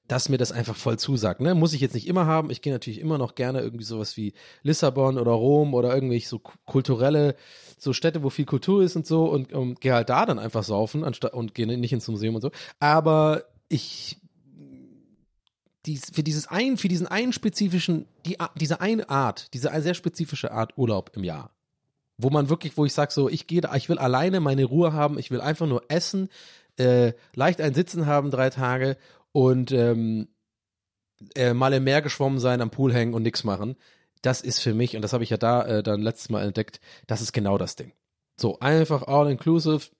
dass mir das einfach voll zusagt. Ne? Muss ich jetzt nicht immer haben. Ich gehe natürlich immer noch gerne irgendwie sowas wie Lissabon oder Rom oder irgendwelche so kulturelle, so Städte, wo viel Kultur ist und so und um, gehe halt da dann einfach saufen anstatt und gehe nicht ins Museum und so. Aber ich dies, für dieses ein, für diesen einen spezifischen, die, diese eine Art, diese sehr spezifische Art Urlaub im Jahr, wo man wirklich, wo ich sage so, ich gehe, ich will alleine meine Ruhe haben, ich will einfach nur essen, äh, leicht ein Sitzen haben drei Tage und ähm, äh, mal im Meer geschwommen sein, am Pool hängen und nichts machen. Das ist für mich, und das habe ich ja da äh, dann letztes Mal entdeckt, das ist genau das Ding. So, einfach all inclusive,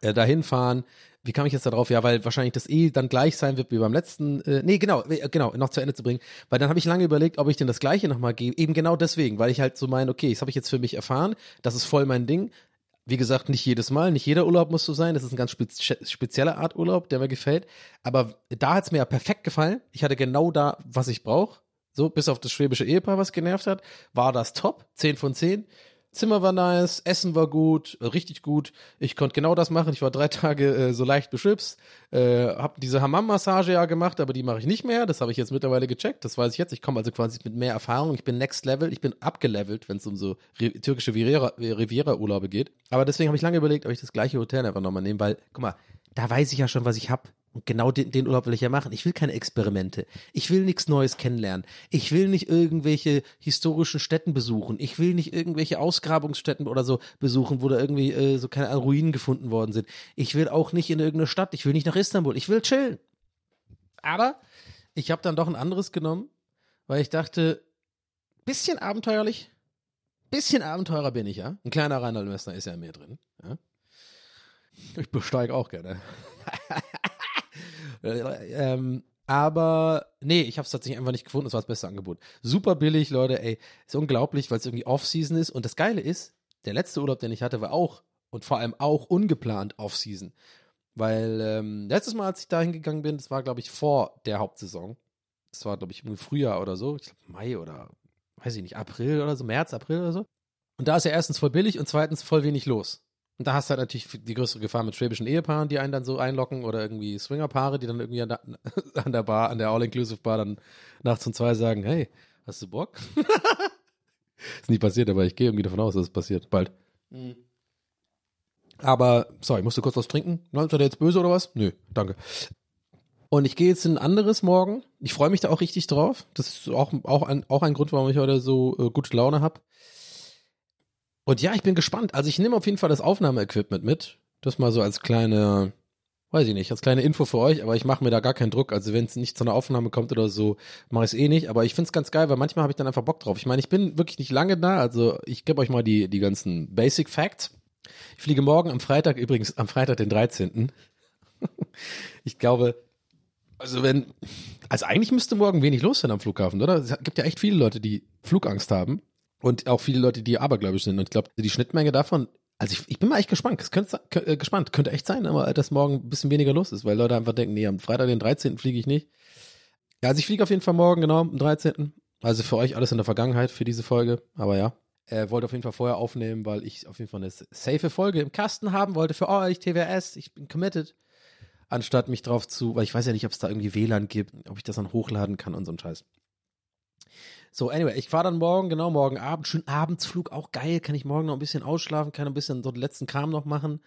äh, dahin fahren. Wie kam ich jetzt darauf? Ja, weil wahrscheinlich das eh dann gleich sein wird wie beim letzten. Äh, nee, genau, äh, genau, noch zu Ende zu bringen. Weil dann habe ich lange überlegt, ob ich denn das gleiche nochmal gebe. Eben genau deswegen, weil ich halt so meine, okay, das habe ich jetzt für mich erfahren, das ist voll mein Ding. Wie gesagt, nicht jedes Mal, nicht jeder Urlaub muss so sein. Das ist eine ganz spez spezielle Art Urlaub, der mir gefällt. Aber da hat es mir ja perfekt gefallen. Ich hatte genau da, was ich brauche. So, bis auf das schwäbische Ehepaar, was genervt hat, war das top. 10 von 10. Zimmer war nice, Essen war gut, äh, richtig gut. Ich konnte genau das machen. Ich war drei Tage äh, so leicht beschwipst. Äh, hab diese Hammam-Massage ja gemacht, aber die mache ich nicht mehr. Das habe ich jetzt mittlerweile gecheckt. Das weiß ich jetzt. Ich komme also quasi mit mehr Erfahrung. Ich bin next level. Ich bin abgelevelt, wenn es um so türkische Riviera-Urlaube geht. Aber deswegen habe ich lange überlegt, ob ich das gleiche Hotel einfach nochmal nehme, weil, guck mal, da weiß ich ja schon, was ich hab. Und genau den, den Urlaub will ich ja machen. Ich will keine Experimente. Ich will nichts Neues kennenlernen. Ich will nicht irgendwelche historischen Städten besuchen. Ich will nicht irgendwelche Ausgrabungsstätten oder so besuchen, wo da irgendwie äh, so keine Ruinen gefunden worden sind. Ich will auch nicht in irgendeine Stadt. Ich will nicht nach Istanbul. Ich will chillen. Aber ich habe dann doch ein anderes genommen, weil ich dachte, bisschen abenteuerlich, bisschen Abenteurer bin ich ja. Ein kleiner Reinhold Messner ist ja in mir drin. Ja? Ich besteige auch gerne. ähm, aber nee, ich habe es tatsächlich einfach nicht gefunden. Das war das beste Angebot. Super billig, Leute. Ey, ist unglaublich, weil es irgendwie Off-Season ist. Und das Geile ist, der letzte Urlaub, den ich hatte, war auch und vor allem auch ungeplant Off-Season. Weil ähm, letztes Mal, als ich da hingegangen bin, das war, glaube ich, vor der Hauptsaison. Das war, glaube ich, im Frühjahr oder so. Ich glaube, Mai oder, weiß ich nicht, April oder so, März, April oder so. Und da ist ja erstens voll billig und zweitens voll wenig los. Und da hast du halt natürlich die größere Gefahr mit schwäbischen Ehepaaren, die einen dann so einlocken oder irgendwie Swingerpaare, die dann irgendwie an der, an der Bar, an der All-Inclusive-Bar dann nachts um zwei sagen, hey, hast du Bock? ist nie passiert, aber ich gehe irgendwie davon aus, dass es passiert. Bald. Mhm. Aber, sorry, musst du kurz was trinken? Ist der jetzt böse oder was? Nö, danke. Und ich gehe jetzt in ein anderes morgen. Ich freue mich da auch richtig drauf. Das ist auch, auch, ein, auch ein Grund, warum ich heute so äh, gute Laune habe. Und ja, ich bin gespannt. Also ich nehme auf jeden Fall das Aufnahmeequipment mit. Das mal so als kleine, weiß ich nicht, als kleine Info für euch, aber ich mache mir da gar keinen Druck. Also wenn es nicht zu einer Aufnahme kommt oder so, mache ich es eh nicht. Aber ich finde es ganz geil, weil manchmal habe ich dann einfach Bock drauf. Ich meine, ich bin wirklich nicht lange da. Also ich gebe euch mal die, die ganzen Basic Facts. Ich fliege morgen am Freitag, übrigens am Freitag, den 13. ich glaube, also wenn, also eigentlich müsste morgen wenig los sein am Flughafen, oder? Es gibt ja echt viele Leute, die Flugangst haben. Und auch viele Leute, die abergläubisch sind. Und ich glaube, die Schnittmenge davon Also ich, ich bin mal echt gespannt. Es könnte, äh, gespannt. Könnte echt sein, aber dass morgen ein bisschen weniger los ist, weil Leute einfach denken, nee, am Freitag, den 13. fliege ich nicht. Ja, also ich fliege auf jeden Fall morgen, genau, am 13. Also für euch alles in der Vergangenheit für diese Folge, aber ja. Äh, wollte auf jeden Fall vorher aufnehmen, weil ich auf jeden Fall eine safe Folge im Kasten haben wollte für euch, TWS. Ich bin committed. Anstatt mich drauf zu, weil ich weiß ja nicht, ob es da irgendwie WLAN gibt, ob ich das dann hochladen kann und so ein Scheiß. So, anyway, ich fahre dann morgen, genau, morgen Abend, schön Abendsflug, auch geil, kann ich morgen noch ein bisschen ausschlafen, kann ein bisschen so den letzten Kram noch machen.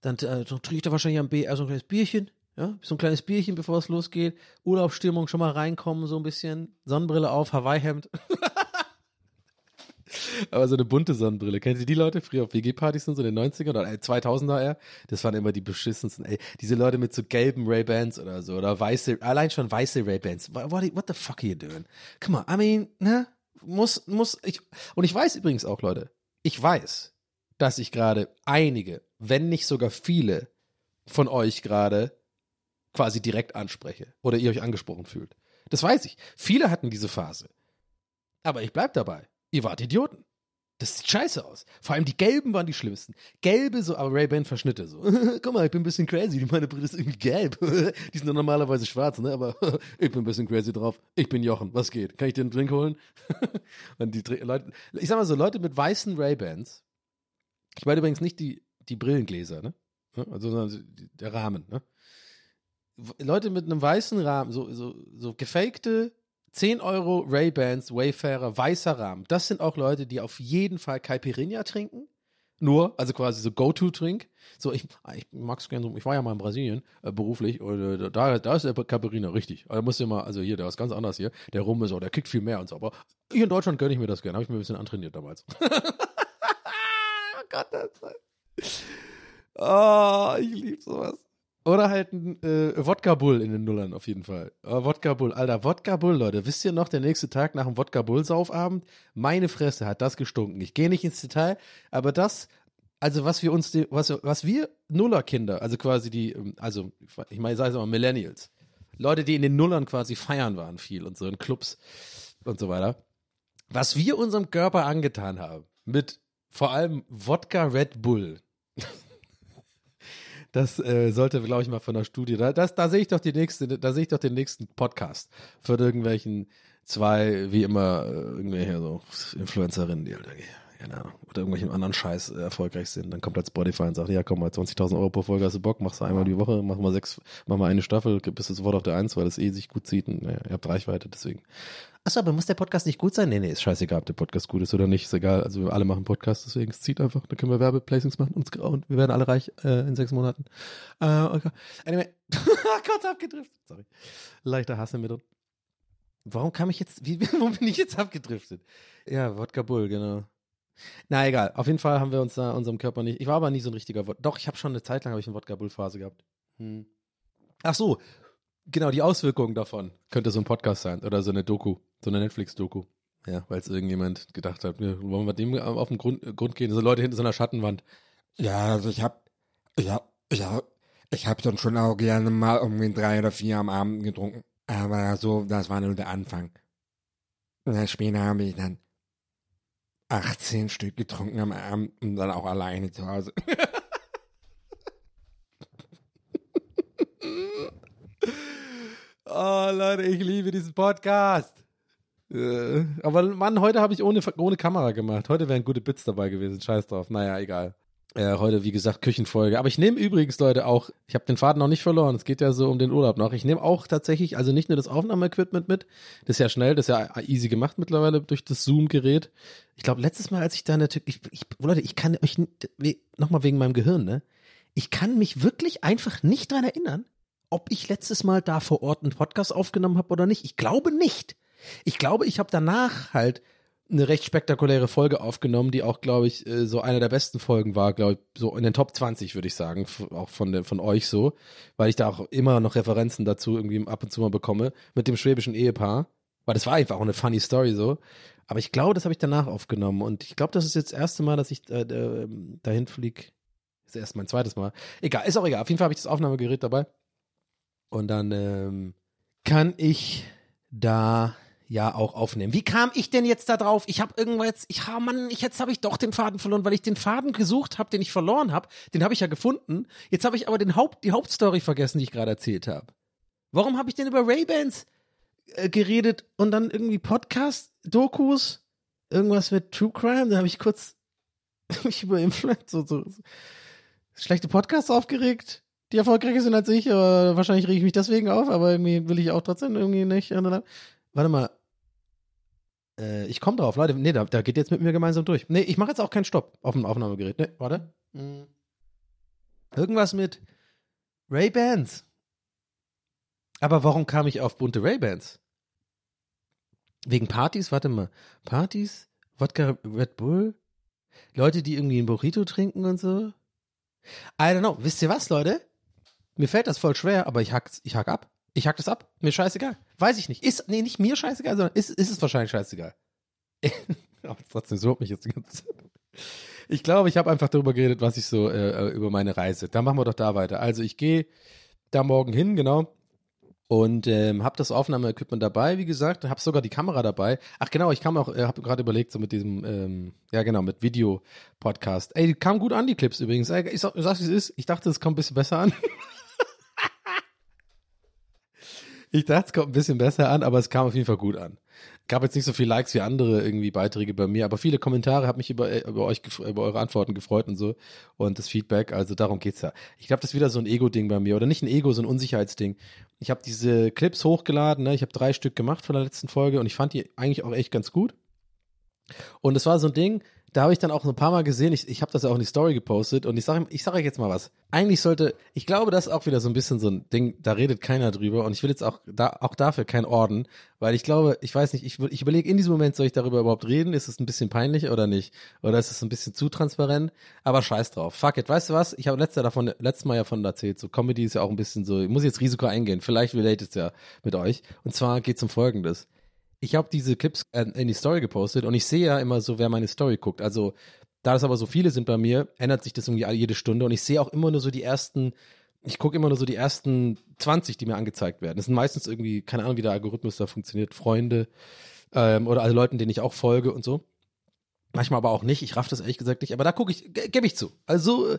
Dann äh, trinke ich da wahrscheinlich am B, also ein kleines Bierchen, ja, so ein kleines Bierchen, bevor es losgeht. Urlaubsstimmung schon mal reinkommen, so ein bisschen. Sonnenbrille auf, Hawaii-Hemd. Aber so eine bunte Sonnenbrille. Kennt ihr die Leute früher auf WG-Partys und so in den 90ern oder äh, 2000er eher? Das waren immer die beschissensten. Ey, diese Leute mit so gelben Ray-Bans oder so oder weiße, allein schon weiße Ray-Bans. What, what the fuck are you doing? Come on, I mean, ne? Muss, muss, ich, und ich weiß übrigens auch, Leute, ich weiß, dass ich gerade einige, wenn nicht sogar viele von euch gerade quasi direkt anspreche oder ihr euch angesprochen fühlt. Das weiß ich. Viele hatten diese Phase. Aber ich bleib dabei. Ihr wart Idioten. Das sieht scheiße aus. Vor allem die gelben waren die schlimmsten. Gelbe, so, aber Ray-Ban Verschnitte so. Guck mal, ich bin ein bisschen crazy. Meine Brille ist irgendwie gelb. die sind doch normalerweise schwarz, ne? Aber ich bin ein bisschen crazy drauf. Ich bin Jochen. Was geht? Kann ich dir einen Drink holen? Und die Leute, ich sag mal so, Leute mit weißen Ray-Bans. Ich meine übrigens nicht die, die Brillengläser, ne? Also sondern der Rahmen, ne? Leute mit einem weißen Rahmen, so, so, so gefakte 10 Euro Ray-Bans, Wayfarer, weißer Rahmen. Das sind auch Leute, die auf jeden Fall Caipirinha trinken. Nur, also quasi so Go-To-Drink. So, ich, ich mag's gerne so, ich war ja mal in Brasilien, äh, beruflich, und äh, da, da ist der Caipirinha richtig. Da musst du immer, also hier, der ist ganz anders hier. Der Rum ist auch, der kickt viel mehr und so. Aber hier in Deutschland gönne ich mir das gerne. Habe ich mir ein bisschen antrainiert damals. oh Gott, das ist Oh, ich lieb sowas. Oder halt ein äh, Wodka Bull in den Nullern auf jeden Fall. Oh, Wodka Bull, Alter, Wodka Bull, Leute. Wisst ihr noch, der nächste Tag nach dem Wodka Bull Saufabend? Meine Fresse hat das gestunken. Ich gehe nicht ins Detail, aber das, also was wir uns, was, was wir Nullerkinder, also quasi die, also ich meine, sei es mal Millennials, Leute, die in den Nullern quasi feiern waren viel und so in Clubs und so weiter, was wir unserem Körper angetan haben mit vor allem Wodka Red Bull. Das äh, sollte, glaube ich, mal von der Studie. Da, das, da sehe ich doch die nächste, da sehe ich doch den nächsten Podcast von irgendwelchen zwei, wie immer, äh, irgendwelche so Influencerinnen, die halt keine Ahnung, oder irgendwelchen anderen Scheiß äh, erfolgreich sind. Dann kommt halt Spotify und sagt, ja komm mal, 20.000 Euro pro Folge, hast du Bock, machst du einmal die Woche, mach mal sechs, mach mal eine Staffel, bist du sofort auf der Eins, weil das eh sich gut zieht und naja, ihr habt Reichweite, deswegen. Achso, aber muss der Podcast nicht gut sein? Nee, nee, ist scheißegal, ob der Podcast gut ist oder nicht, ist egal. Also wir alle machen Podcasts, deswegen es zieht einfach. Dann können wir Werbeplacings machen und, und wir werden alle reich äh, in sechs Monaten. Äh, okay. Anyway, kurz abgedriftet. Sorry. Leichter Hass im Mittel. Warum kam ich jetzt, wie, warum bin ich jetzt abgedriftet? Ja, Wodka Bull, genau. Na egal, auf jeden Fall haben wir uns da unserem Körper nicht. Ich war aber nie so ein richtiger Wodka. Doch, ich habe schon eine Zeit lang habe ich eine Wodka Bull Phase gehabt. Hm. Ach so, genau, die Auswirkungen davon könnte so ein Podcast sein oder so eine Doku, so eine Netflix-Doku. Ja, weil es irgendjemand gedacht hat, wir wollen wir dem auf den Grund, Grund gehen. So Leute hinter so einer Schattenwand. Ja, also ich hab, ich hab, ich hab dann schon auch gerne mal irgendwie drei oder vier am Abend getrunken. Aber so, das war nur der Anfang. Und dann später habe ich dann 18 Stück getrunken am Abend und dann auch alleine zu Hause. Oh, Leute, ich liebe diesen Podcast. Äh, aber Mann, heute habe ich ohne, ohne Kamera gemacht. Heute wären gute Bits dabei gewesen. Scheiß drauf. Naja, egal. Äh, heute, wie gesagt, Küchenfolge. Aber ich nehme übrigens, Leute, auch, ich habe den Faden noch nicht verloren. Es geht ja so um den Urlaub noch. Ich nehme auch tatsächlich, also nicht nur das Aufnahmeequipment mit. Das ist ja schnell, das ist ja easy gemacht mittlerweile durch das Zoom-Gerät. Ich glaube, letztes Mal, als ich da natürlich, ich, ich, Leute, ich kann euch, nochmal wegen meinem Gehirn, ne? Ich kann mich wirklich einfach nicht dran erinnern, ob ich letztes Mal da vor Ort einen Podcast aufgenommen habe oder nicht. Ich glaube nicht. Ich glaube, ich habe danach halt eine recht spektakuläre Folge aufgenommen, die auch, glaube ich, äh, so eine der besten Folgen war, glaube ich, so in den Top 20, würde ich sagen, auch von, der, von euch so, weil ich da auch immer noch Referenzen dazu irgendwie ab und zu mal bekomme, mit dem schwäbischen Ehepaar, weil das war einfach auch eine funny Story so, aber ich glaube, das habe ich danach aufgenommen und ich glaube, das ist jetzt das erste Mal, dass ich äh, äh, dahin fliege, ist erst mein zweites Mal, egal, ist auch egal, auf jeden Fall habe ich das Aufnahmegerät dabei und dann ähm, kann ich da ja auch aufnehmen. Wie kam ich denn jetzt da drauf? Ich habe irgendwas, ich ha Mann, ich, jetzt habe ich doch den Faden verloren, weil ich den Faden gesucht habe, den ich verloren habe. Den habe ich ja gefunden. Jetzt habe ich aber den Haupt, die Hauptstory vergessen, die ich gerade erzählt habe. Warum habe ich denn über Ray-Bans äh, geredet und dann irgendwie Podcast, Dokus, irgendwas mit True Crime? Da habe ich kurz mich über Influencer, so, so schlechte Podcasts aufgeregt, die erfolgreicher sind als ich, aber wahrscheinlich rege ich mich deswegen auf, aber irgendwie will ich auch trotzdem irgendwie nicht. Warte mal. Äh, ich komme drauf, Leute. Nee, da, da geht jetzt mit mir gemeinsam durch. Nee, ich mache jetzt auch keinen Stopp auf dem Aufnahmegerät. Nee, warte. Hm. Irgendwas mit Ray-Bans. Aber warum kam ich auf bunte Ray-Bans? Wegen Partys? Warte mal. Partys? Wodka Red Bull? Leute, die irgendwie ein Burrito trinken und so? I don't know. Wisst ihr was, Leute? Mir fällt das voll schwer, aber ich hack, ich hack ab. Ich hack das ab. Mir scheißegal. Weiß ich nicht. Ist, nee, nicht mir scheißegal, sondern ist, ist es wahrscheinlich scheißegal. aber trotzdem so mich jetzt die ganze Zeit. Ich glaube, ich habe einfach darüber geredet, was ich so äh, über meine Reise. Da machen wir doch da weiter. Also ich gehe da morgen hin, genau. Und ähm, habe das Aufnahmeequipment dabei, wie gesagt, habe sogar die Kamera dabei. Ach genau, ich kam auch, äh, habe gerade überlegt, so mit diesem, ähm, ja genau, mit Video-Podcast. Ey, kam gut an, die Clips übrigens. Ich sag, sag's, wie es ist. Ich dachte, es kommt ein bisschen besser an. ich dachte, es kommt ein bisschen besser an, aber es kam auf jeden Fall gut an. Gab jetzt nicht so viele Likes wie andere irgendwie Beiträge bei mir, aber viele Kommentare haben mich über, äh, über euch, über eure Antworten gefreut und so und das Feedback. Also darum geht's ja. Ich glaube, das ist wieder so ein Ego-Ding bei mir oder nicht ein Ego, so ein Unsicherheitsding. Ich habe diese Clips hochgeladen, ne? ich habe drei Stück gemacht von der letzten Folge und ich fand die eigentlich auch echt ganz gut. Und es war so ein Ding, da habe ich dann auch ein paar Mal gesehen, ich, ich habe das ja auch in die Story gepostet und ich sage ich sag euch jetzt mal was. Eigentlich sollte, ich glaube, das ist auch wieder so ein bisschen so ein Ding, da redet keiner drüber und ich will jetzt auch, da, auch dafür kein Orden, weil ich glaube, ich weiß nicht, ich, ich überlege in diesem Moment, soll ich darüber überhaupt reden? Ist es ein bisschen peinlich oder nicht? Oder ist es ein bisschen zu transparent? Aber scheiß drauf. Fuck it. Weißt du was? Ich habe letztes, davon, letztes Mal ja von erzählt, so Comedy ist ja auch ein bisschen so, ich muss jetzt Risiko eingehen, vielleicht relate es ja mit euch. Und zwar geht es um Folgendes ich habe diese Clips äh, in die Story gepostet und ich sehe ja immer so, wer meine Story guckt. Also, da das aber so viele sind bei mir, ändert sich das irgendwie jede Stunde und ich sehe auch immer nur so die ersten, ich gucke immer nur so die ersten 20, die mir angezeigt werden. Das sind meistens irgendwie, keine Ahnung, wie der Algorithmus da funktioniert, Freunde ähm, oder alle Leuten, denen ich auch folge und so. Manchmal aber auch nicht. Ich raff das ehrlich gesagt nicht. Aber da gucke ich, gebe ich zu. Also,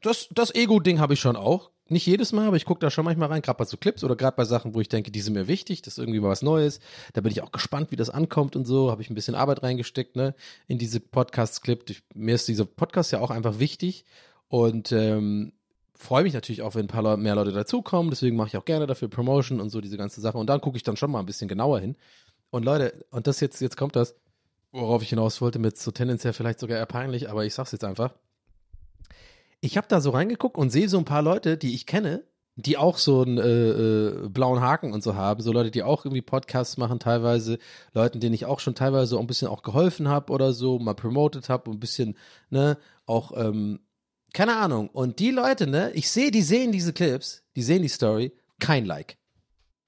das, das Ego-Ding habe ich schon auch nicht jedes Mal, aber ich gucke da schon manchmal rein, gerade bei so Clips oder gerade bei Sachen, wo ich denke, die sind mir wichtig, das ist irgendwie mal was Neues. Da bin ich auch gespannt, wie das ankommt und so. Habe ich ein bisschen Arbeit reingesteckt, ne, in diese Podcast-Clip. Mir ist dieser Podcast ja auch einfach wichtig und ähm, freue mich natürlich auch, wenn ein paar mehr Leute dazukommen. Deswegen mache ich auch gerne dafür Promotion und so diese ganze Sache. Und dann gucke ich dann schon mal ein bisschen genauer hin. Und Leute, und das jetzt, jetzt kommt das, worauf ich hinaus wollte, mit so tendenziell vielleicht sogar eher peinlich, aber ich sag's jetzt einfach ich habe da so reingeguckt und sehe so ein paar Leute, die ich kenne, die auch so einen äh, äh, blauen Haken und so haben, so Leute, die auch irgendwie Podcasts machen, teilweise Leuten, denen ich auch schon teilweise auch ein bisschen auch geholfen habe oder so, mal promoted habe und ein bisschen, ne, auch, ähm, keine Ahnung. Und die Leute, ne, ich sehe, die sehen diese Clips, die sehen die Story, kein Like.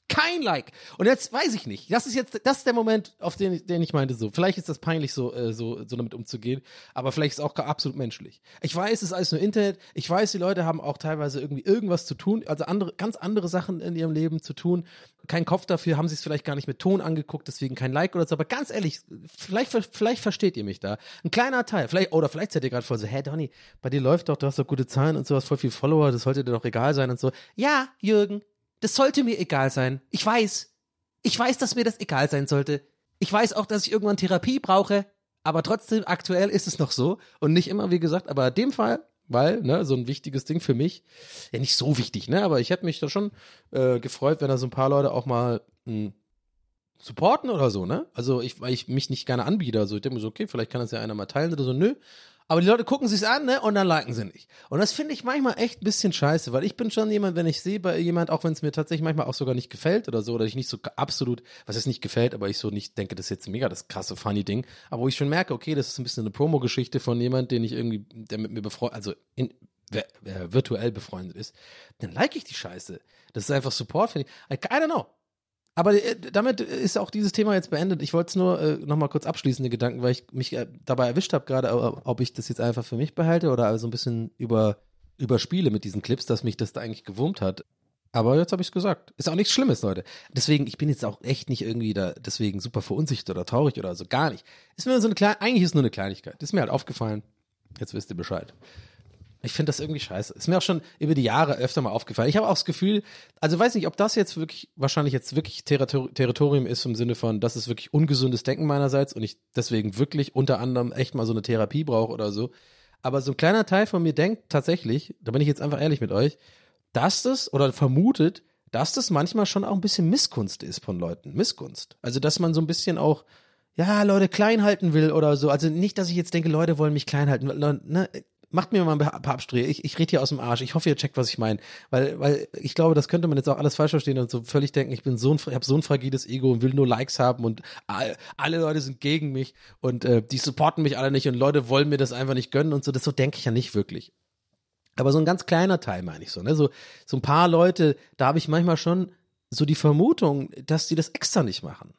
Kein Like. Und jetzt weiß ich nicht. Das ist jetzt, das ist der Moment, auf den, den ich meinte so. Vielleicht ist das peinlich, so, äh, so, so damit umzugehen, aber vielleicht ist es auch absolut menschlich. Ich weiß, es ist alles nur Internet. Ich weiß, die Leute haben auch teilweise irgendwie irgendwas zu tun, also andere, ganz andere Sachen in ihrem Leben zu tun. Kein Kopf dafür, haben sie es vielleicht gar nicht mit Ton angeguckt, deswegen kein Like oder so. Aber ganz ehrlich, vielleicht, vielleicht versteht ihr mich da. Ein kleiner Teil, vielleicht, oder vielleicht seid ihr gerade voll so, hä, Donny, bei dir läuft doch, du hast doch gute Zahlen und so, hast voll viel Follower, das sollte dir doch egal sein und so. Ja, Jürgen, das sollte mir egal sein. Ich weiß. Ich weiß, dass mir das egal sein sollte. Ich weiß auch, dass ich irgendwann Therapie brauche. Aber trotzdem, aktuell ist es noch so. Und nicht immer, wie gesagt, aber in dem Fall, weil, ne, so ein wichtiges Ding für mich, ja nicht so wichtig, ne, aber ich hätte mich da schon äh, gefreut, wenn da so ein paar Leute auch mal mh, hm, supporten oder so, ne? Also ich, weil ich mich nicht gerne anbiete. Also ich denke mir so, okay, vielleicht kann das ja einer mal teilen oder so. Nö, aber die Leute gucken sich's an, ne? Und dann liken sie nicht. Und das finde ich manchmal echt ein bisschen scheiße, weil ich bin schon jemand, wenn ich sehe bei jemand, auch wenn es mir tatsächlich manchmal auch sogar nicht gefällt oder so, oder ich nicht so absolut, was es nicht gefällt, aber ich so nicht denke, das ist jetzt mega das krasse funny Ding, aber wo ich schon merke, okay, das ist ein bisschen eine Promo-Geschichte von jemand, den ich irgendwie, der mit mir befreundet, also in, virtuell befreundet ist, dann like ich die Scheiße. Das ist einfach Support, finde ich. I don't know. Aber äh, damit ist auch dieses Thema jetzt beendet. Ich wollte es nur äh, nochmal kurz abschließen, den Gedanken, weil ich mich äh, dabei erwischt habe, gerade ob ich das jetzt einfach für mich behalte oder also ein bisschen über, überspiele mit diesen Clips, dass mich das da eigentlich gewurmt hat. Aber jetzt habe ich es gesagt. Ist auch nichts Schlimmes, Leute. Deswegen, ich bin jetzt auch echt nicht irgendwie da deswegen super verunsichert oder traurig oder so. Gar nicht. Ist mir so eine kleine, eigentlich ist nur eine Kleinigkeit. Ist mir halt aufgefallen. Jetzt wisst ihr Bescheid. Ich finde das irgendwie scheiße. Ist mir auch schon über die Jahre öfter mal aufgefallen. Ich habe auch das Gefühl, also weiß nicht, ob das jetzt wirklich, wahrscheinlich jetzt wirklich Territor Territorium ist im Sinne von, das ist wirklich ungesundes Denken meinerseits und ich deswegen wirklich unter anderem echt mal so eine Therapie brauche oder so. Aber so ein kleiner Teil von mir denkt tatsächlich, da bin ich jetzt einfach ehrlich mit euch, dass das oder vermutet, dass das manchmal schon auch ein bisschen Missgunst ist von Leuten. Missgunst. Also, dass man so ein bisschen auch, ja, Leute klein halten will oder so. Also nicht, dass ich jetzt denke, Leute wollen mich klein halten. Ne? Macht mir mal ein paar Abstriche. Ich, ich rede hier aus dem Arsch. Ich hoffe, ihr checkt, was ich meine. Weil, weil ich glaube, das könnte man jetzt auch alles falsch verstehen und so völlig denken, ich bin so ein, habe so ein fragiles Ego und will nur Likes haben und all, alle Leute sind gegen mich und äh, die supporten mich alle nicht und Leute wollen mir das einfach nicht gönnen und so. Das so denke ich ja nicht wirklich. Aber so ein ganz kleiner Teil meine ich so, ne? So, so ein paar Leute, da habe ich manchmal schon so die Vermutung, dass die das extra nicht machen.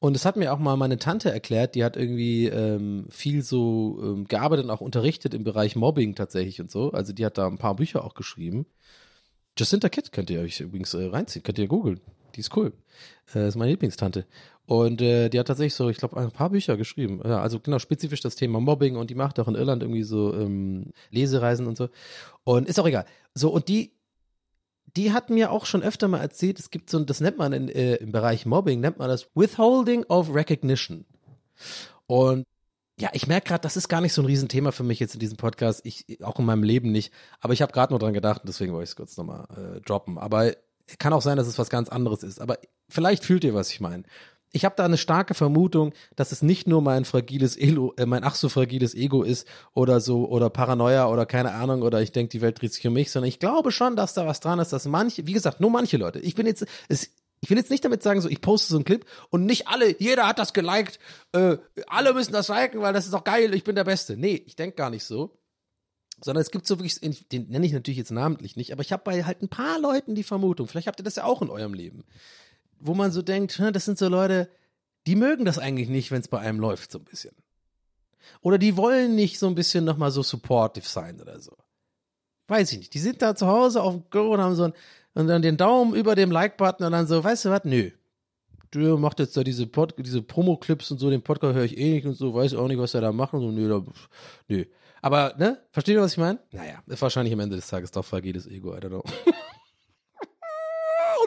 Und das hat mir auch mal meine Tante erklärt, die hat irgendwie ähm, viel so ähm, gearbeitet und auch unterrichtet im Bereich Mobbing tatsächlich und so. Also die hat da ein paar Bücher auch geschrieben. Jacinta Kidd könnt ihr euch übrigens äh, reinziehen, könnt ihr googeln. Die ist cool. Äh, ist meine Lieblingstante. Und äh, die hat tatsächlich so, ich glaube, ein paar Bücher geschrieben. Ja, also genau, spezifisch das Thema Mobbing und die macht auch in Irland irgendwie so ähm, Lesereisen und so. Und ist auch egal. So, und die die hat mir auch schon öfter mal erzählt, es gibt so, das nennt man in, äh, im Bereich Mobbing, nennt man das Withholding of Recognition. Und ja, ich merke gerade, das ist gar nicht so ein Riesenthema für mich jetzt in diesem Podcast, ich auch in meinem Leben nicht, aber ich habe gerade nur dran gedacht und deswegen wollte ich es kurz nochmal äh, droppen. Aber kann auch sein, dass es was ganz anderes ist, aber vielleicht fühlt ihr, was ich meine ich habe da eine starke Vermutung, dass es nicht nur mein fragiles Ego, äh, mein ach so fragiles Ego ist oder so oder Paranoia oder keine Ahnung oder ich denke, die Welt dreht sich um mich, sondern ich glaube schon, dass da was dran ist, dass manche, wie gesagt, nur manche Leute. Ich bin jetzt, es, ich will jetzt nicht damit sagen, so ich poste so einen Clip und nicht alle, jeder hat das geliked, äh, alle müssen das liken, weil das ist doch geil, ich bin der Beste. Nee, ich denke gar nicht so. Sondern es gibt so wirklich, den nenne ich natürlich jetzt namentlich nicht, aber ich habe bei halt ein paar Leuten die Vermutung, vielleicht habt ihr das ja auch in eurem Leben wo man so denkt, das sind so Leute, die mögen das eigentlich nicht, wenn es bei einem läuft, so ein bisschen. Oder die wollen nicht so ein bisschen nochmal so supportive sein oder so. Weiß ich nicht. Die sind da zu Hause auf dem Go und haben so ein, und dann den Daumen über dem Like-Button und dann so, weißt du was? Nö. Du macht jetzt da diese, Pod, diese Promo-Clips und so, den Podcast höre ich eh nicht und so, weiß auch nicht, was er da macht und so, nö, da, nö. Aber, ne? Versteht ihr, was ich meine? Naja, ist wahrscheinlich am Ende des Tages doch fragiles Ego, I don't know.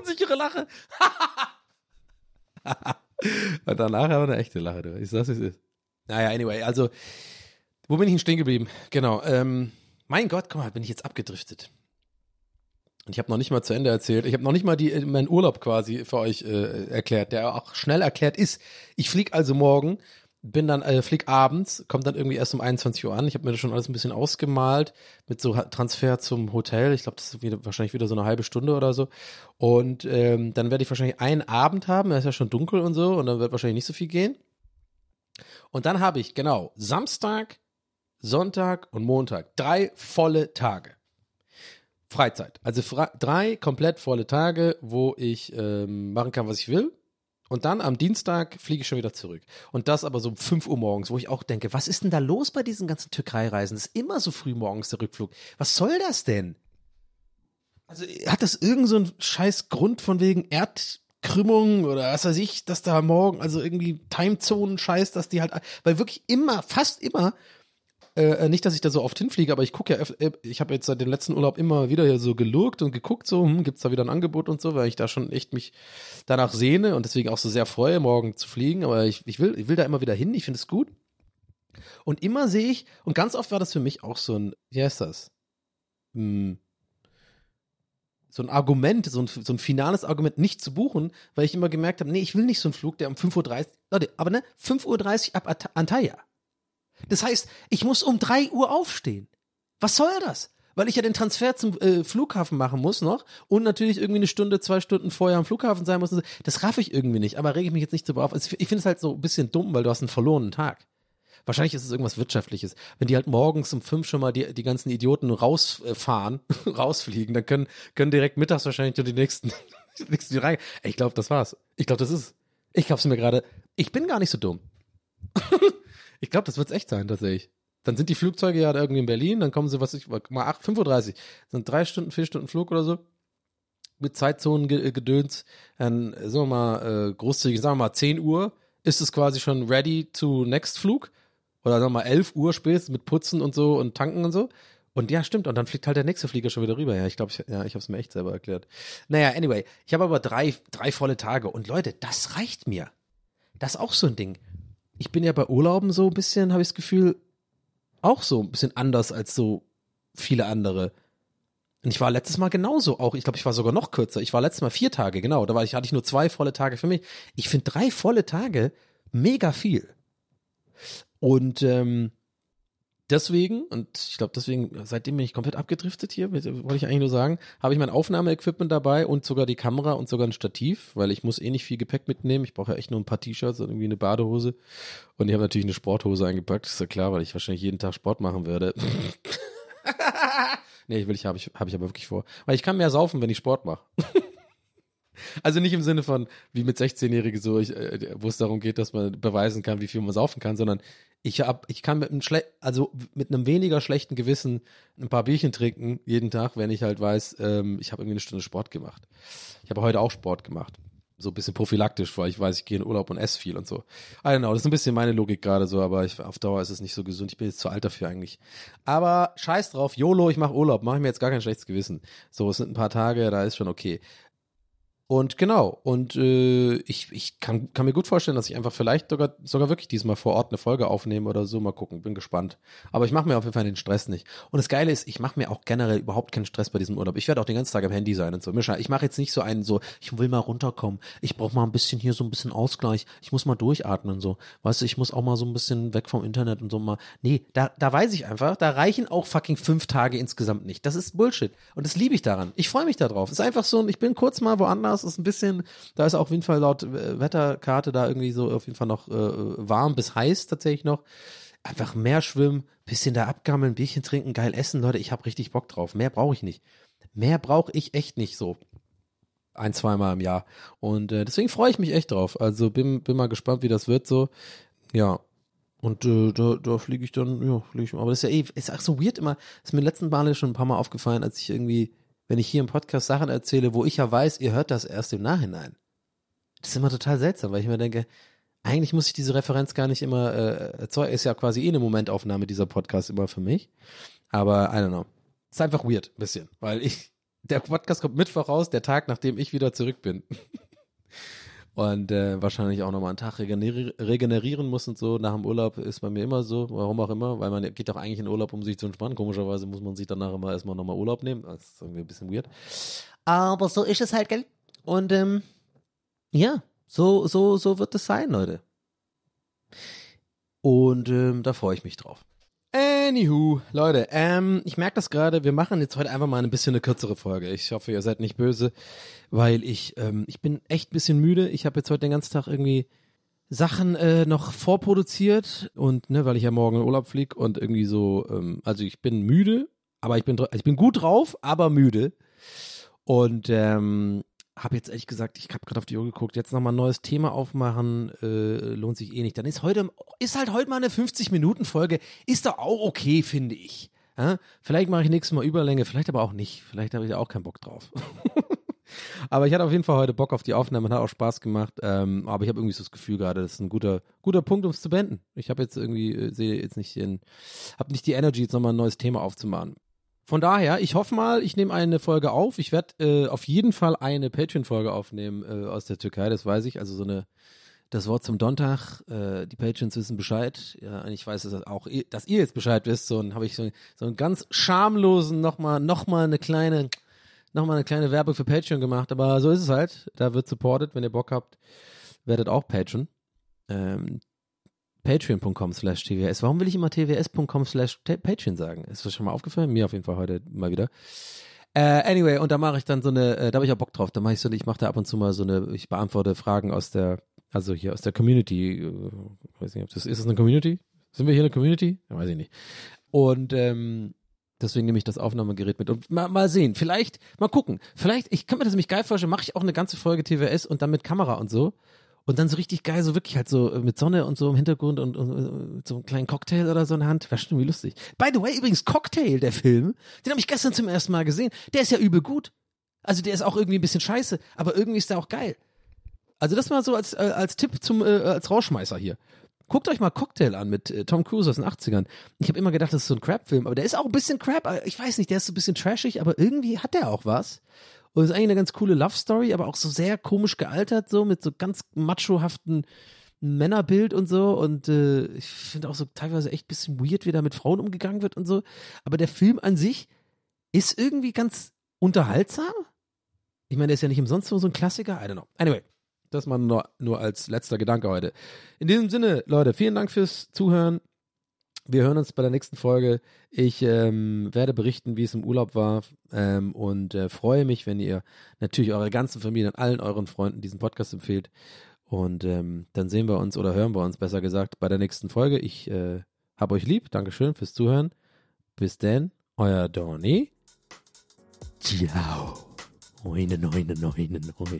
Unsichere Lache. Und danach aber eine echte Lache, du. Ich sag's, wie es ist. Naja, anyway, also, wo bin ich denn stehen geblieben? Genau, ähm, mein Gott, guck mal, bin ich jetzt abgedriftet. Und ich habe noch nicht mal zu Ende erzählt. Ich habe noch nicht mal die, meinen Urlaub quasi für euch äh, erklärt, der auch schnell erklärt ist. Ich flieg also morgen bin dann, äh, flieg abends, kommt dann irgendwie erst um 21 Uhr an. Ich habe mir das schon alles ein bisschen ausgemalt mit so Transfer zum Hotel. Ich glaube, das ist wieder, wahrscheinlich wieder so eine halbe Stunde oder so. Und ähm, dann werde ich wahrscheinlich einen Abend haben, es ist ja schon dunkel und so, und dann wird wahrscheinlich nicht so viel gehen. Und dann habe ich, genau, Samstag, Sonntag und Montag. Drei volle Tage. Freizeit. Also drei komplett volle Tage, wo ich ähm, machen kann, was ich will. Und dann am Dienstag fliege ich schon wieder zurück. Und das aber so um 5 Uhr morgens, wo ich auch denke, was ist denn da los bei diesen ganzen Türkei-Reisen? Das ist immer so früh morgens der Rückflug. Was soll das denn? Also hat das irgend so scheiß Grund von wegen Erdkrümmung oder was weiß ich, dass da morgen, also irgendwie Timezonen scheiß, dass die halt, weil wirklich immer, fast immer äh, nicht, dass ich da so oft hinfliege, aber ich gucke ja, äh, ich habe jetzt seit dem letzten Urlaub immer wieder hier so gelurkt und geguckt, so, hm, gibt's da wieder ein Angebot und so, weil ich da schon echt mich danach sehne und deswegen auch so sehr freue, morgen zu fliegen. Aber ich, ich will, ich will da immer wieder hin, ich finde es gut. Und immer sehe ich, und ganz oft war das für mich auch so ein, wie heißt das? Hm, so ein Argument, so ein, so ein finales Argument nicht zu buchen, weil ich immer gemerkt habe, nee, ich will nicht so einen Flug, der um 5.30 Uhr, Leute, aber ne, 5.30 Uhr ab Antalya. Das heißt, ich muss um drei Uhr aufstehen. Was soll das? Weil ich ja den Transfer zum äh, Flughafen machen muss noch und natürlich irgendwie eine Stunde, zwei Stunden vorher am Flughafen sein muss. Das raff ich irgendwie nicht, aber rege ich mich jetzt nicht so auf. Also ich finde es halt so ein bisschen dumm, weil du hast einen verlorenen Tag. Wahrscheinlich ist es irgendwas Wirtschaftliches. Wenn die halt morgens um fünf schon mal die, die ganzen Idioten rausfahren, rausfliegen, dann können, können direkt mittags wahrscheinlich die nächsten, die nächsten rein. Ich glaube, das war's. Ich glaube, das ist. Ich glaube es mir gerade. Ich bin gar nicht so dumm. Ich glaube, das wird es echt sein, tatsächlich. Dann sind die Flugzeuge ja irgendwie in Berlin, dann kommen sie, was ich, mal 8, 35, sind drei Stunden, vier Stunden Flug oder so. mit Zeitzonengedöns, dann sagen wir mal äh, großzügig, sagen wir mal 10 Uhr, ist es quasi schon ready to next Flug. Oder sagen wir mal 11 Uhr spätestens mit Putzen und so und Tanken und so. Und ja, stimmt. Und dann fliegt halt der nächste Flieger schon wieder rüber. Ja, ich glaube, ich, ja, ich habe es mir echt selber erklärt. Naja, anyway. Ich habe aber drei, drei volle Tage. Und Leute, das reicht mir. Das ist auch so ein Ding. Ich bin ja bei Urlauben so ein bisschen, habe ich das Gefühl, auch so ein bisschen anders als so viele andere. Und ich war letztes Mal genauso auch. Ich glaube, ich war sogar noch kürzer. Ich war letztes Mal vier Tage, genau. Da war ich, hatte ich nur zwei volle Tage für mich. Ich finde drei volle Tage mega viel. Und ähm, deswegen, und ich glaube deswegen, seitdem bin ich komplett abgedriftet hier, wollte ich eigentlich nur sagen, habe ich mein Aufnahmeequipment dabei und sogar die Kamera und sogar ein Stativ, weil ich muss eh nicht viel Gepäck mitnehmen. Ich brauche ja echt nur ein paar T-Shirts und irgendwie eine Badehose. Und ich habe natürlich eine Sporthose eingepackt, ist ja klar, weil ich wahrscheinlich jeden Tag Sport machen werde. nee, ich will ich, habe ich, habe ich aber wirklich vor. Weil ich kann mehr saufen, wenn ich Sport mache. Also nicht im Sinne von, wie mit 16-Jährigen so, ich, äh, wo es darum geht, dass man beweisen kann, wie viel man saufen kann, sondern ich hab, ich kann mit einem schle also mit einem weniger schlechten Gewissen ein paar Bierchen trinken jeden Tag, wenn ich halt weiß, ähm, ich habe irgendwie eine Stunde Sport gemacht. Ich habe heute auch Sport gemacht. So ein bisschen prophylaktisch, weil ich weiß, ich gehe in Urlaub und esse viel und so. I don't know, das ist ein bisschen meine Logik gerade so, aber ich, auf Dauer ist es nicht so gesund. Ich bin jetzt zu alt dafür eigentlich. Aber scheiß drauf, YOLO, ich mache Urlaub, mache ich mir jetzt gar kein schlechtes Gewissen. So, es sind ein paar Tage, da ist schon okay. Und genau, und äh, ich, ich kann, kann mir gut vorstellen, dass ich einfach vielleicht sogar, sogar wirklich diesmal vor Ort eine Folge aufnehme oder so. Mal gucken, bin gespannt. Aber ich mache mir auf jeden Fall den Stress nicht. Und das Geile ist, ich mache mir auch generell überhaupt keinen Stress bei diesem Urlaub. Ich werde auch den ganzen Tag am Handy sein und so. Mischa, ich mache jetzt nicht so einen so, ich will mal runterkommen. Ich brauche mal ein bisschen hier so ein bisschen Ausgleich. Ich muss mal durchatmen und so. Weißt du, ich muss auch mal so ein bisschen weg vom Internet und so mal. Nee, da, da weiß ich einfach, da reichen auch fucking fünf Tage insgesamt nicht. Das ist Bullshit. Und das liebe ich daran. Ich freue mich darauf. Es ist einfach so, ich bin kurz mal woanders, ist ein bisschen, da ist auf jeden Fall laut Wetterkarte da irgendwie so auf jeden Fall noch äh, warm bis heiß tatsächlich noch. Einfach mehr schwimmen, bisschen da abgammeln, Bierchen trinken, geil essen, Leute, ich habe richtig Bock drauf. Mehr brauche ich nicht. Mehr brauche ich echt nicht so. Ein, zweimal im Jahr. Und äh, deswegen freue ich mich echt drauf. Also bin, bin mal gespannt, wie das wird so. Ja, und äh, da, da fliege ich dann, ja, fliege ich. Aber das ist ja eh, ist auch so weird immer. ist mir letzten Mal schon ein paar Mal aufgefallen, als ich irgendwie wenn ich hier im Podcast Sachen erzähle, wo ich ja weiß, ihr hört das erst im Nachhinein. Das ist immer total seltsam, weil ich mir denke, eigentlich muss ich diese Referenz gar nicht immer äh, erzeugen. Ist ja quasi eh eine Momentaufnahme dieser Podcast immer für mich. Aber I don't know. Ist einfach weird, ein bisschen, weil ich, der Podcast kommt Mittwoch raus, der Tag, nachdem ich wieder zurück bin. und äh, wahrscheinlich auch nochmal einen Tag regeneri regenerieren muss und so. Nach dem Urlaub ist bei mir immer so, warum auch immer, weil man geht doch eigentlich in Urlaub, um sich zu entspannen. Komischerweise muss man sich danach immer erstmal nochmal Urlaub nehmen. Das ist irgendwie ein bisschen weird. Aber so ist es halt, gell? Und ähm, ja, so, so, so wird es sein, Leute. Und ähm, da freue ich mich drauf. Anywho, Leute, ähm, ich merke das gerade, wir machen jetzt heute einfach mal ein bisschen eine kürzere Folge. Ich hoffe, ihr seid nicht böse, weil ich, ähm, ich bin echt ein bisschen müde. Ich habe jetzt heute den ganzen Tag irgendwie Sachen äh, noch vorproduziert und, ne, weil ich ja morgen in Urlaub fliege und irgendwie so, ähm, also ich bin müde, aber ich bin, dr- ich bin gut drauf, aber müde. Und ähm, habe jetzt ehrlich gesagt, ich habe gerade auf die Uhr geguckt, jetzt nochmal ein neues Thema aufmachen, äh, lohnt sich eh nicht. Dann ist heute, ist halt heute mal eine 50-Minuten-Folge, ist doch auch okay, finde ich. Ja? Vielleicht mache ich nächstes Mal Überlänge, vielleicht aber auch nicht. Vielleicht habe ich da auch keinen Bock drauf. aber ich hatte auf jeden Fall heute Bock auf die Aufnahme, hat auch Spaß gemacht. Ähm, aber ich habe irgendwie so das Gefühl gerade, das ist ein guter, guter Punkt, um es zu beenden. Ich habe jetzt irgendwie, äh, sehe jetzt nicht den, habe nicht die Energy, jetzt nochmal ein neues Thema aufzumachen. Von daher, ich hoffe mal, ich nehme eine Folge auf. Ich werde äh, auf jeden Fall eine Patreon-Folge aufnehmen äh, aus der Türkei, das weiß ich. Also so eine, das Wort zum Donnerstag. Äh, die Patrons wissen Bescheid. Ja, ich weiß dass auch, ihr, dass ihr jetzt Bescheid wisst. So, habe ich so, so einen ganz schamlosen nochmal, nochmal eine kleine, nochmal eine kleine Werbung für Patreon gemacht. Aber so ist es halt. Da wird supported. Wenn ihr Bock habt, werdet auch Patreon. Ähm, Patreon.com slash TWS. Warum will ich immer TWS.com slash Patreon sagen? Ist das schon mal aufgefallen? Mir auf jeden Fall heute mal wieder. Äh, anyway, und da mache ich dann so eine, äh, da habe ich auch Bock drauf. Da mache ich so, ich mache da ab und zu mal so eine, ich beantworte Fragen aus der, also hier aus der Community. Äh, weiß nicht, ob das ist das eine Community? Sind wir hier eine Community? Ja, weiß ich nicht. Und ähm, deswegen nehme ich das Aufnahmegerät mit und mal, mal sehen. Vielleicht, mal gucken. Vielleicht, ich kann mir das nämlich geil vorstellen, mache ich auch eine ganze Folge TWS und dann mit Kamera und so. Und dann so richtig geil, so wirklich halt so mit Sonne und so im Hintergrund und, und, und mit so einem kleinen Cocktail oder so in der Hand. Wäre schon irgendwie lustig. By the way, übrigens, Cocktail, der Film, den habe ich gestern zum ersten Mal gesehen. Der ist ja übel gut. Also der ist auch irgendwie ein bisschen scheiße, aber irgendwie ist der auch geil. Also das mal so als, äh, als Tipp zum, äh, als Rauschmeißer hier. Guckt euch mal Cocktail an mit äh, Tom Cruise aus den 80ern. Ich habe immer gedacht, das ist so ein Crap-Film, aber der ist auch ein bisschen Crap. äh, Ich weiß nicht, der ist so ein bisschen trashig, aber irgendwie hat der auch was. Und ist eigentlich eine ganz coole Love-Story, aber auch so sehr komisch gealtert, so mit so ganz machohaften Männerbild und so. Und äh, ich finde auch so teilweise echt ein bisschen weird, wie da mit Frauen umgegangen wird und so. Aber der Film an sich ist irgendwie ganz unterhaltsam. Ich meine, der ist ja nicht umsonst so ein Klassiker. I don't know. Anyway, das mal nur, nur als letzter Gedanke heute. In diesem Sinne, Leute, vielen Dank fürs Zuhören. Wir hören uns bei der nächsten Folge. Ich ähm, werde berichten, wie es im Urlaub war ähm, und äh, freue mich, wenn ihr natürlich eurer ganzen Familie und allen euren Freunden diesen Podcast empfehlt. Und ähm, dann sehen wir uns oder hören wir uns, besser gesagt, bei der nächsten Folge. Ich äh, habe euch lieb. Dankeschön fürs Zuhören. Bis dann, euer Donny. Ciao. Neune, neune, neune, neune.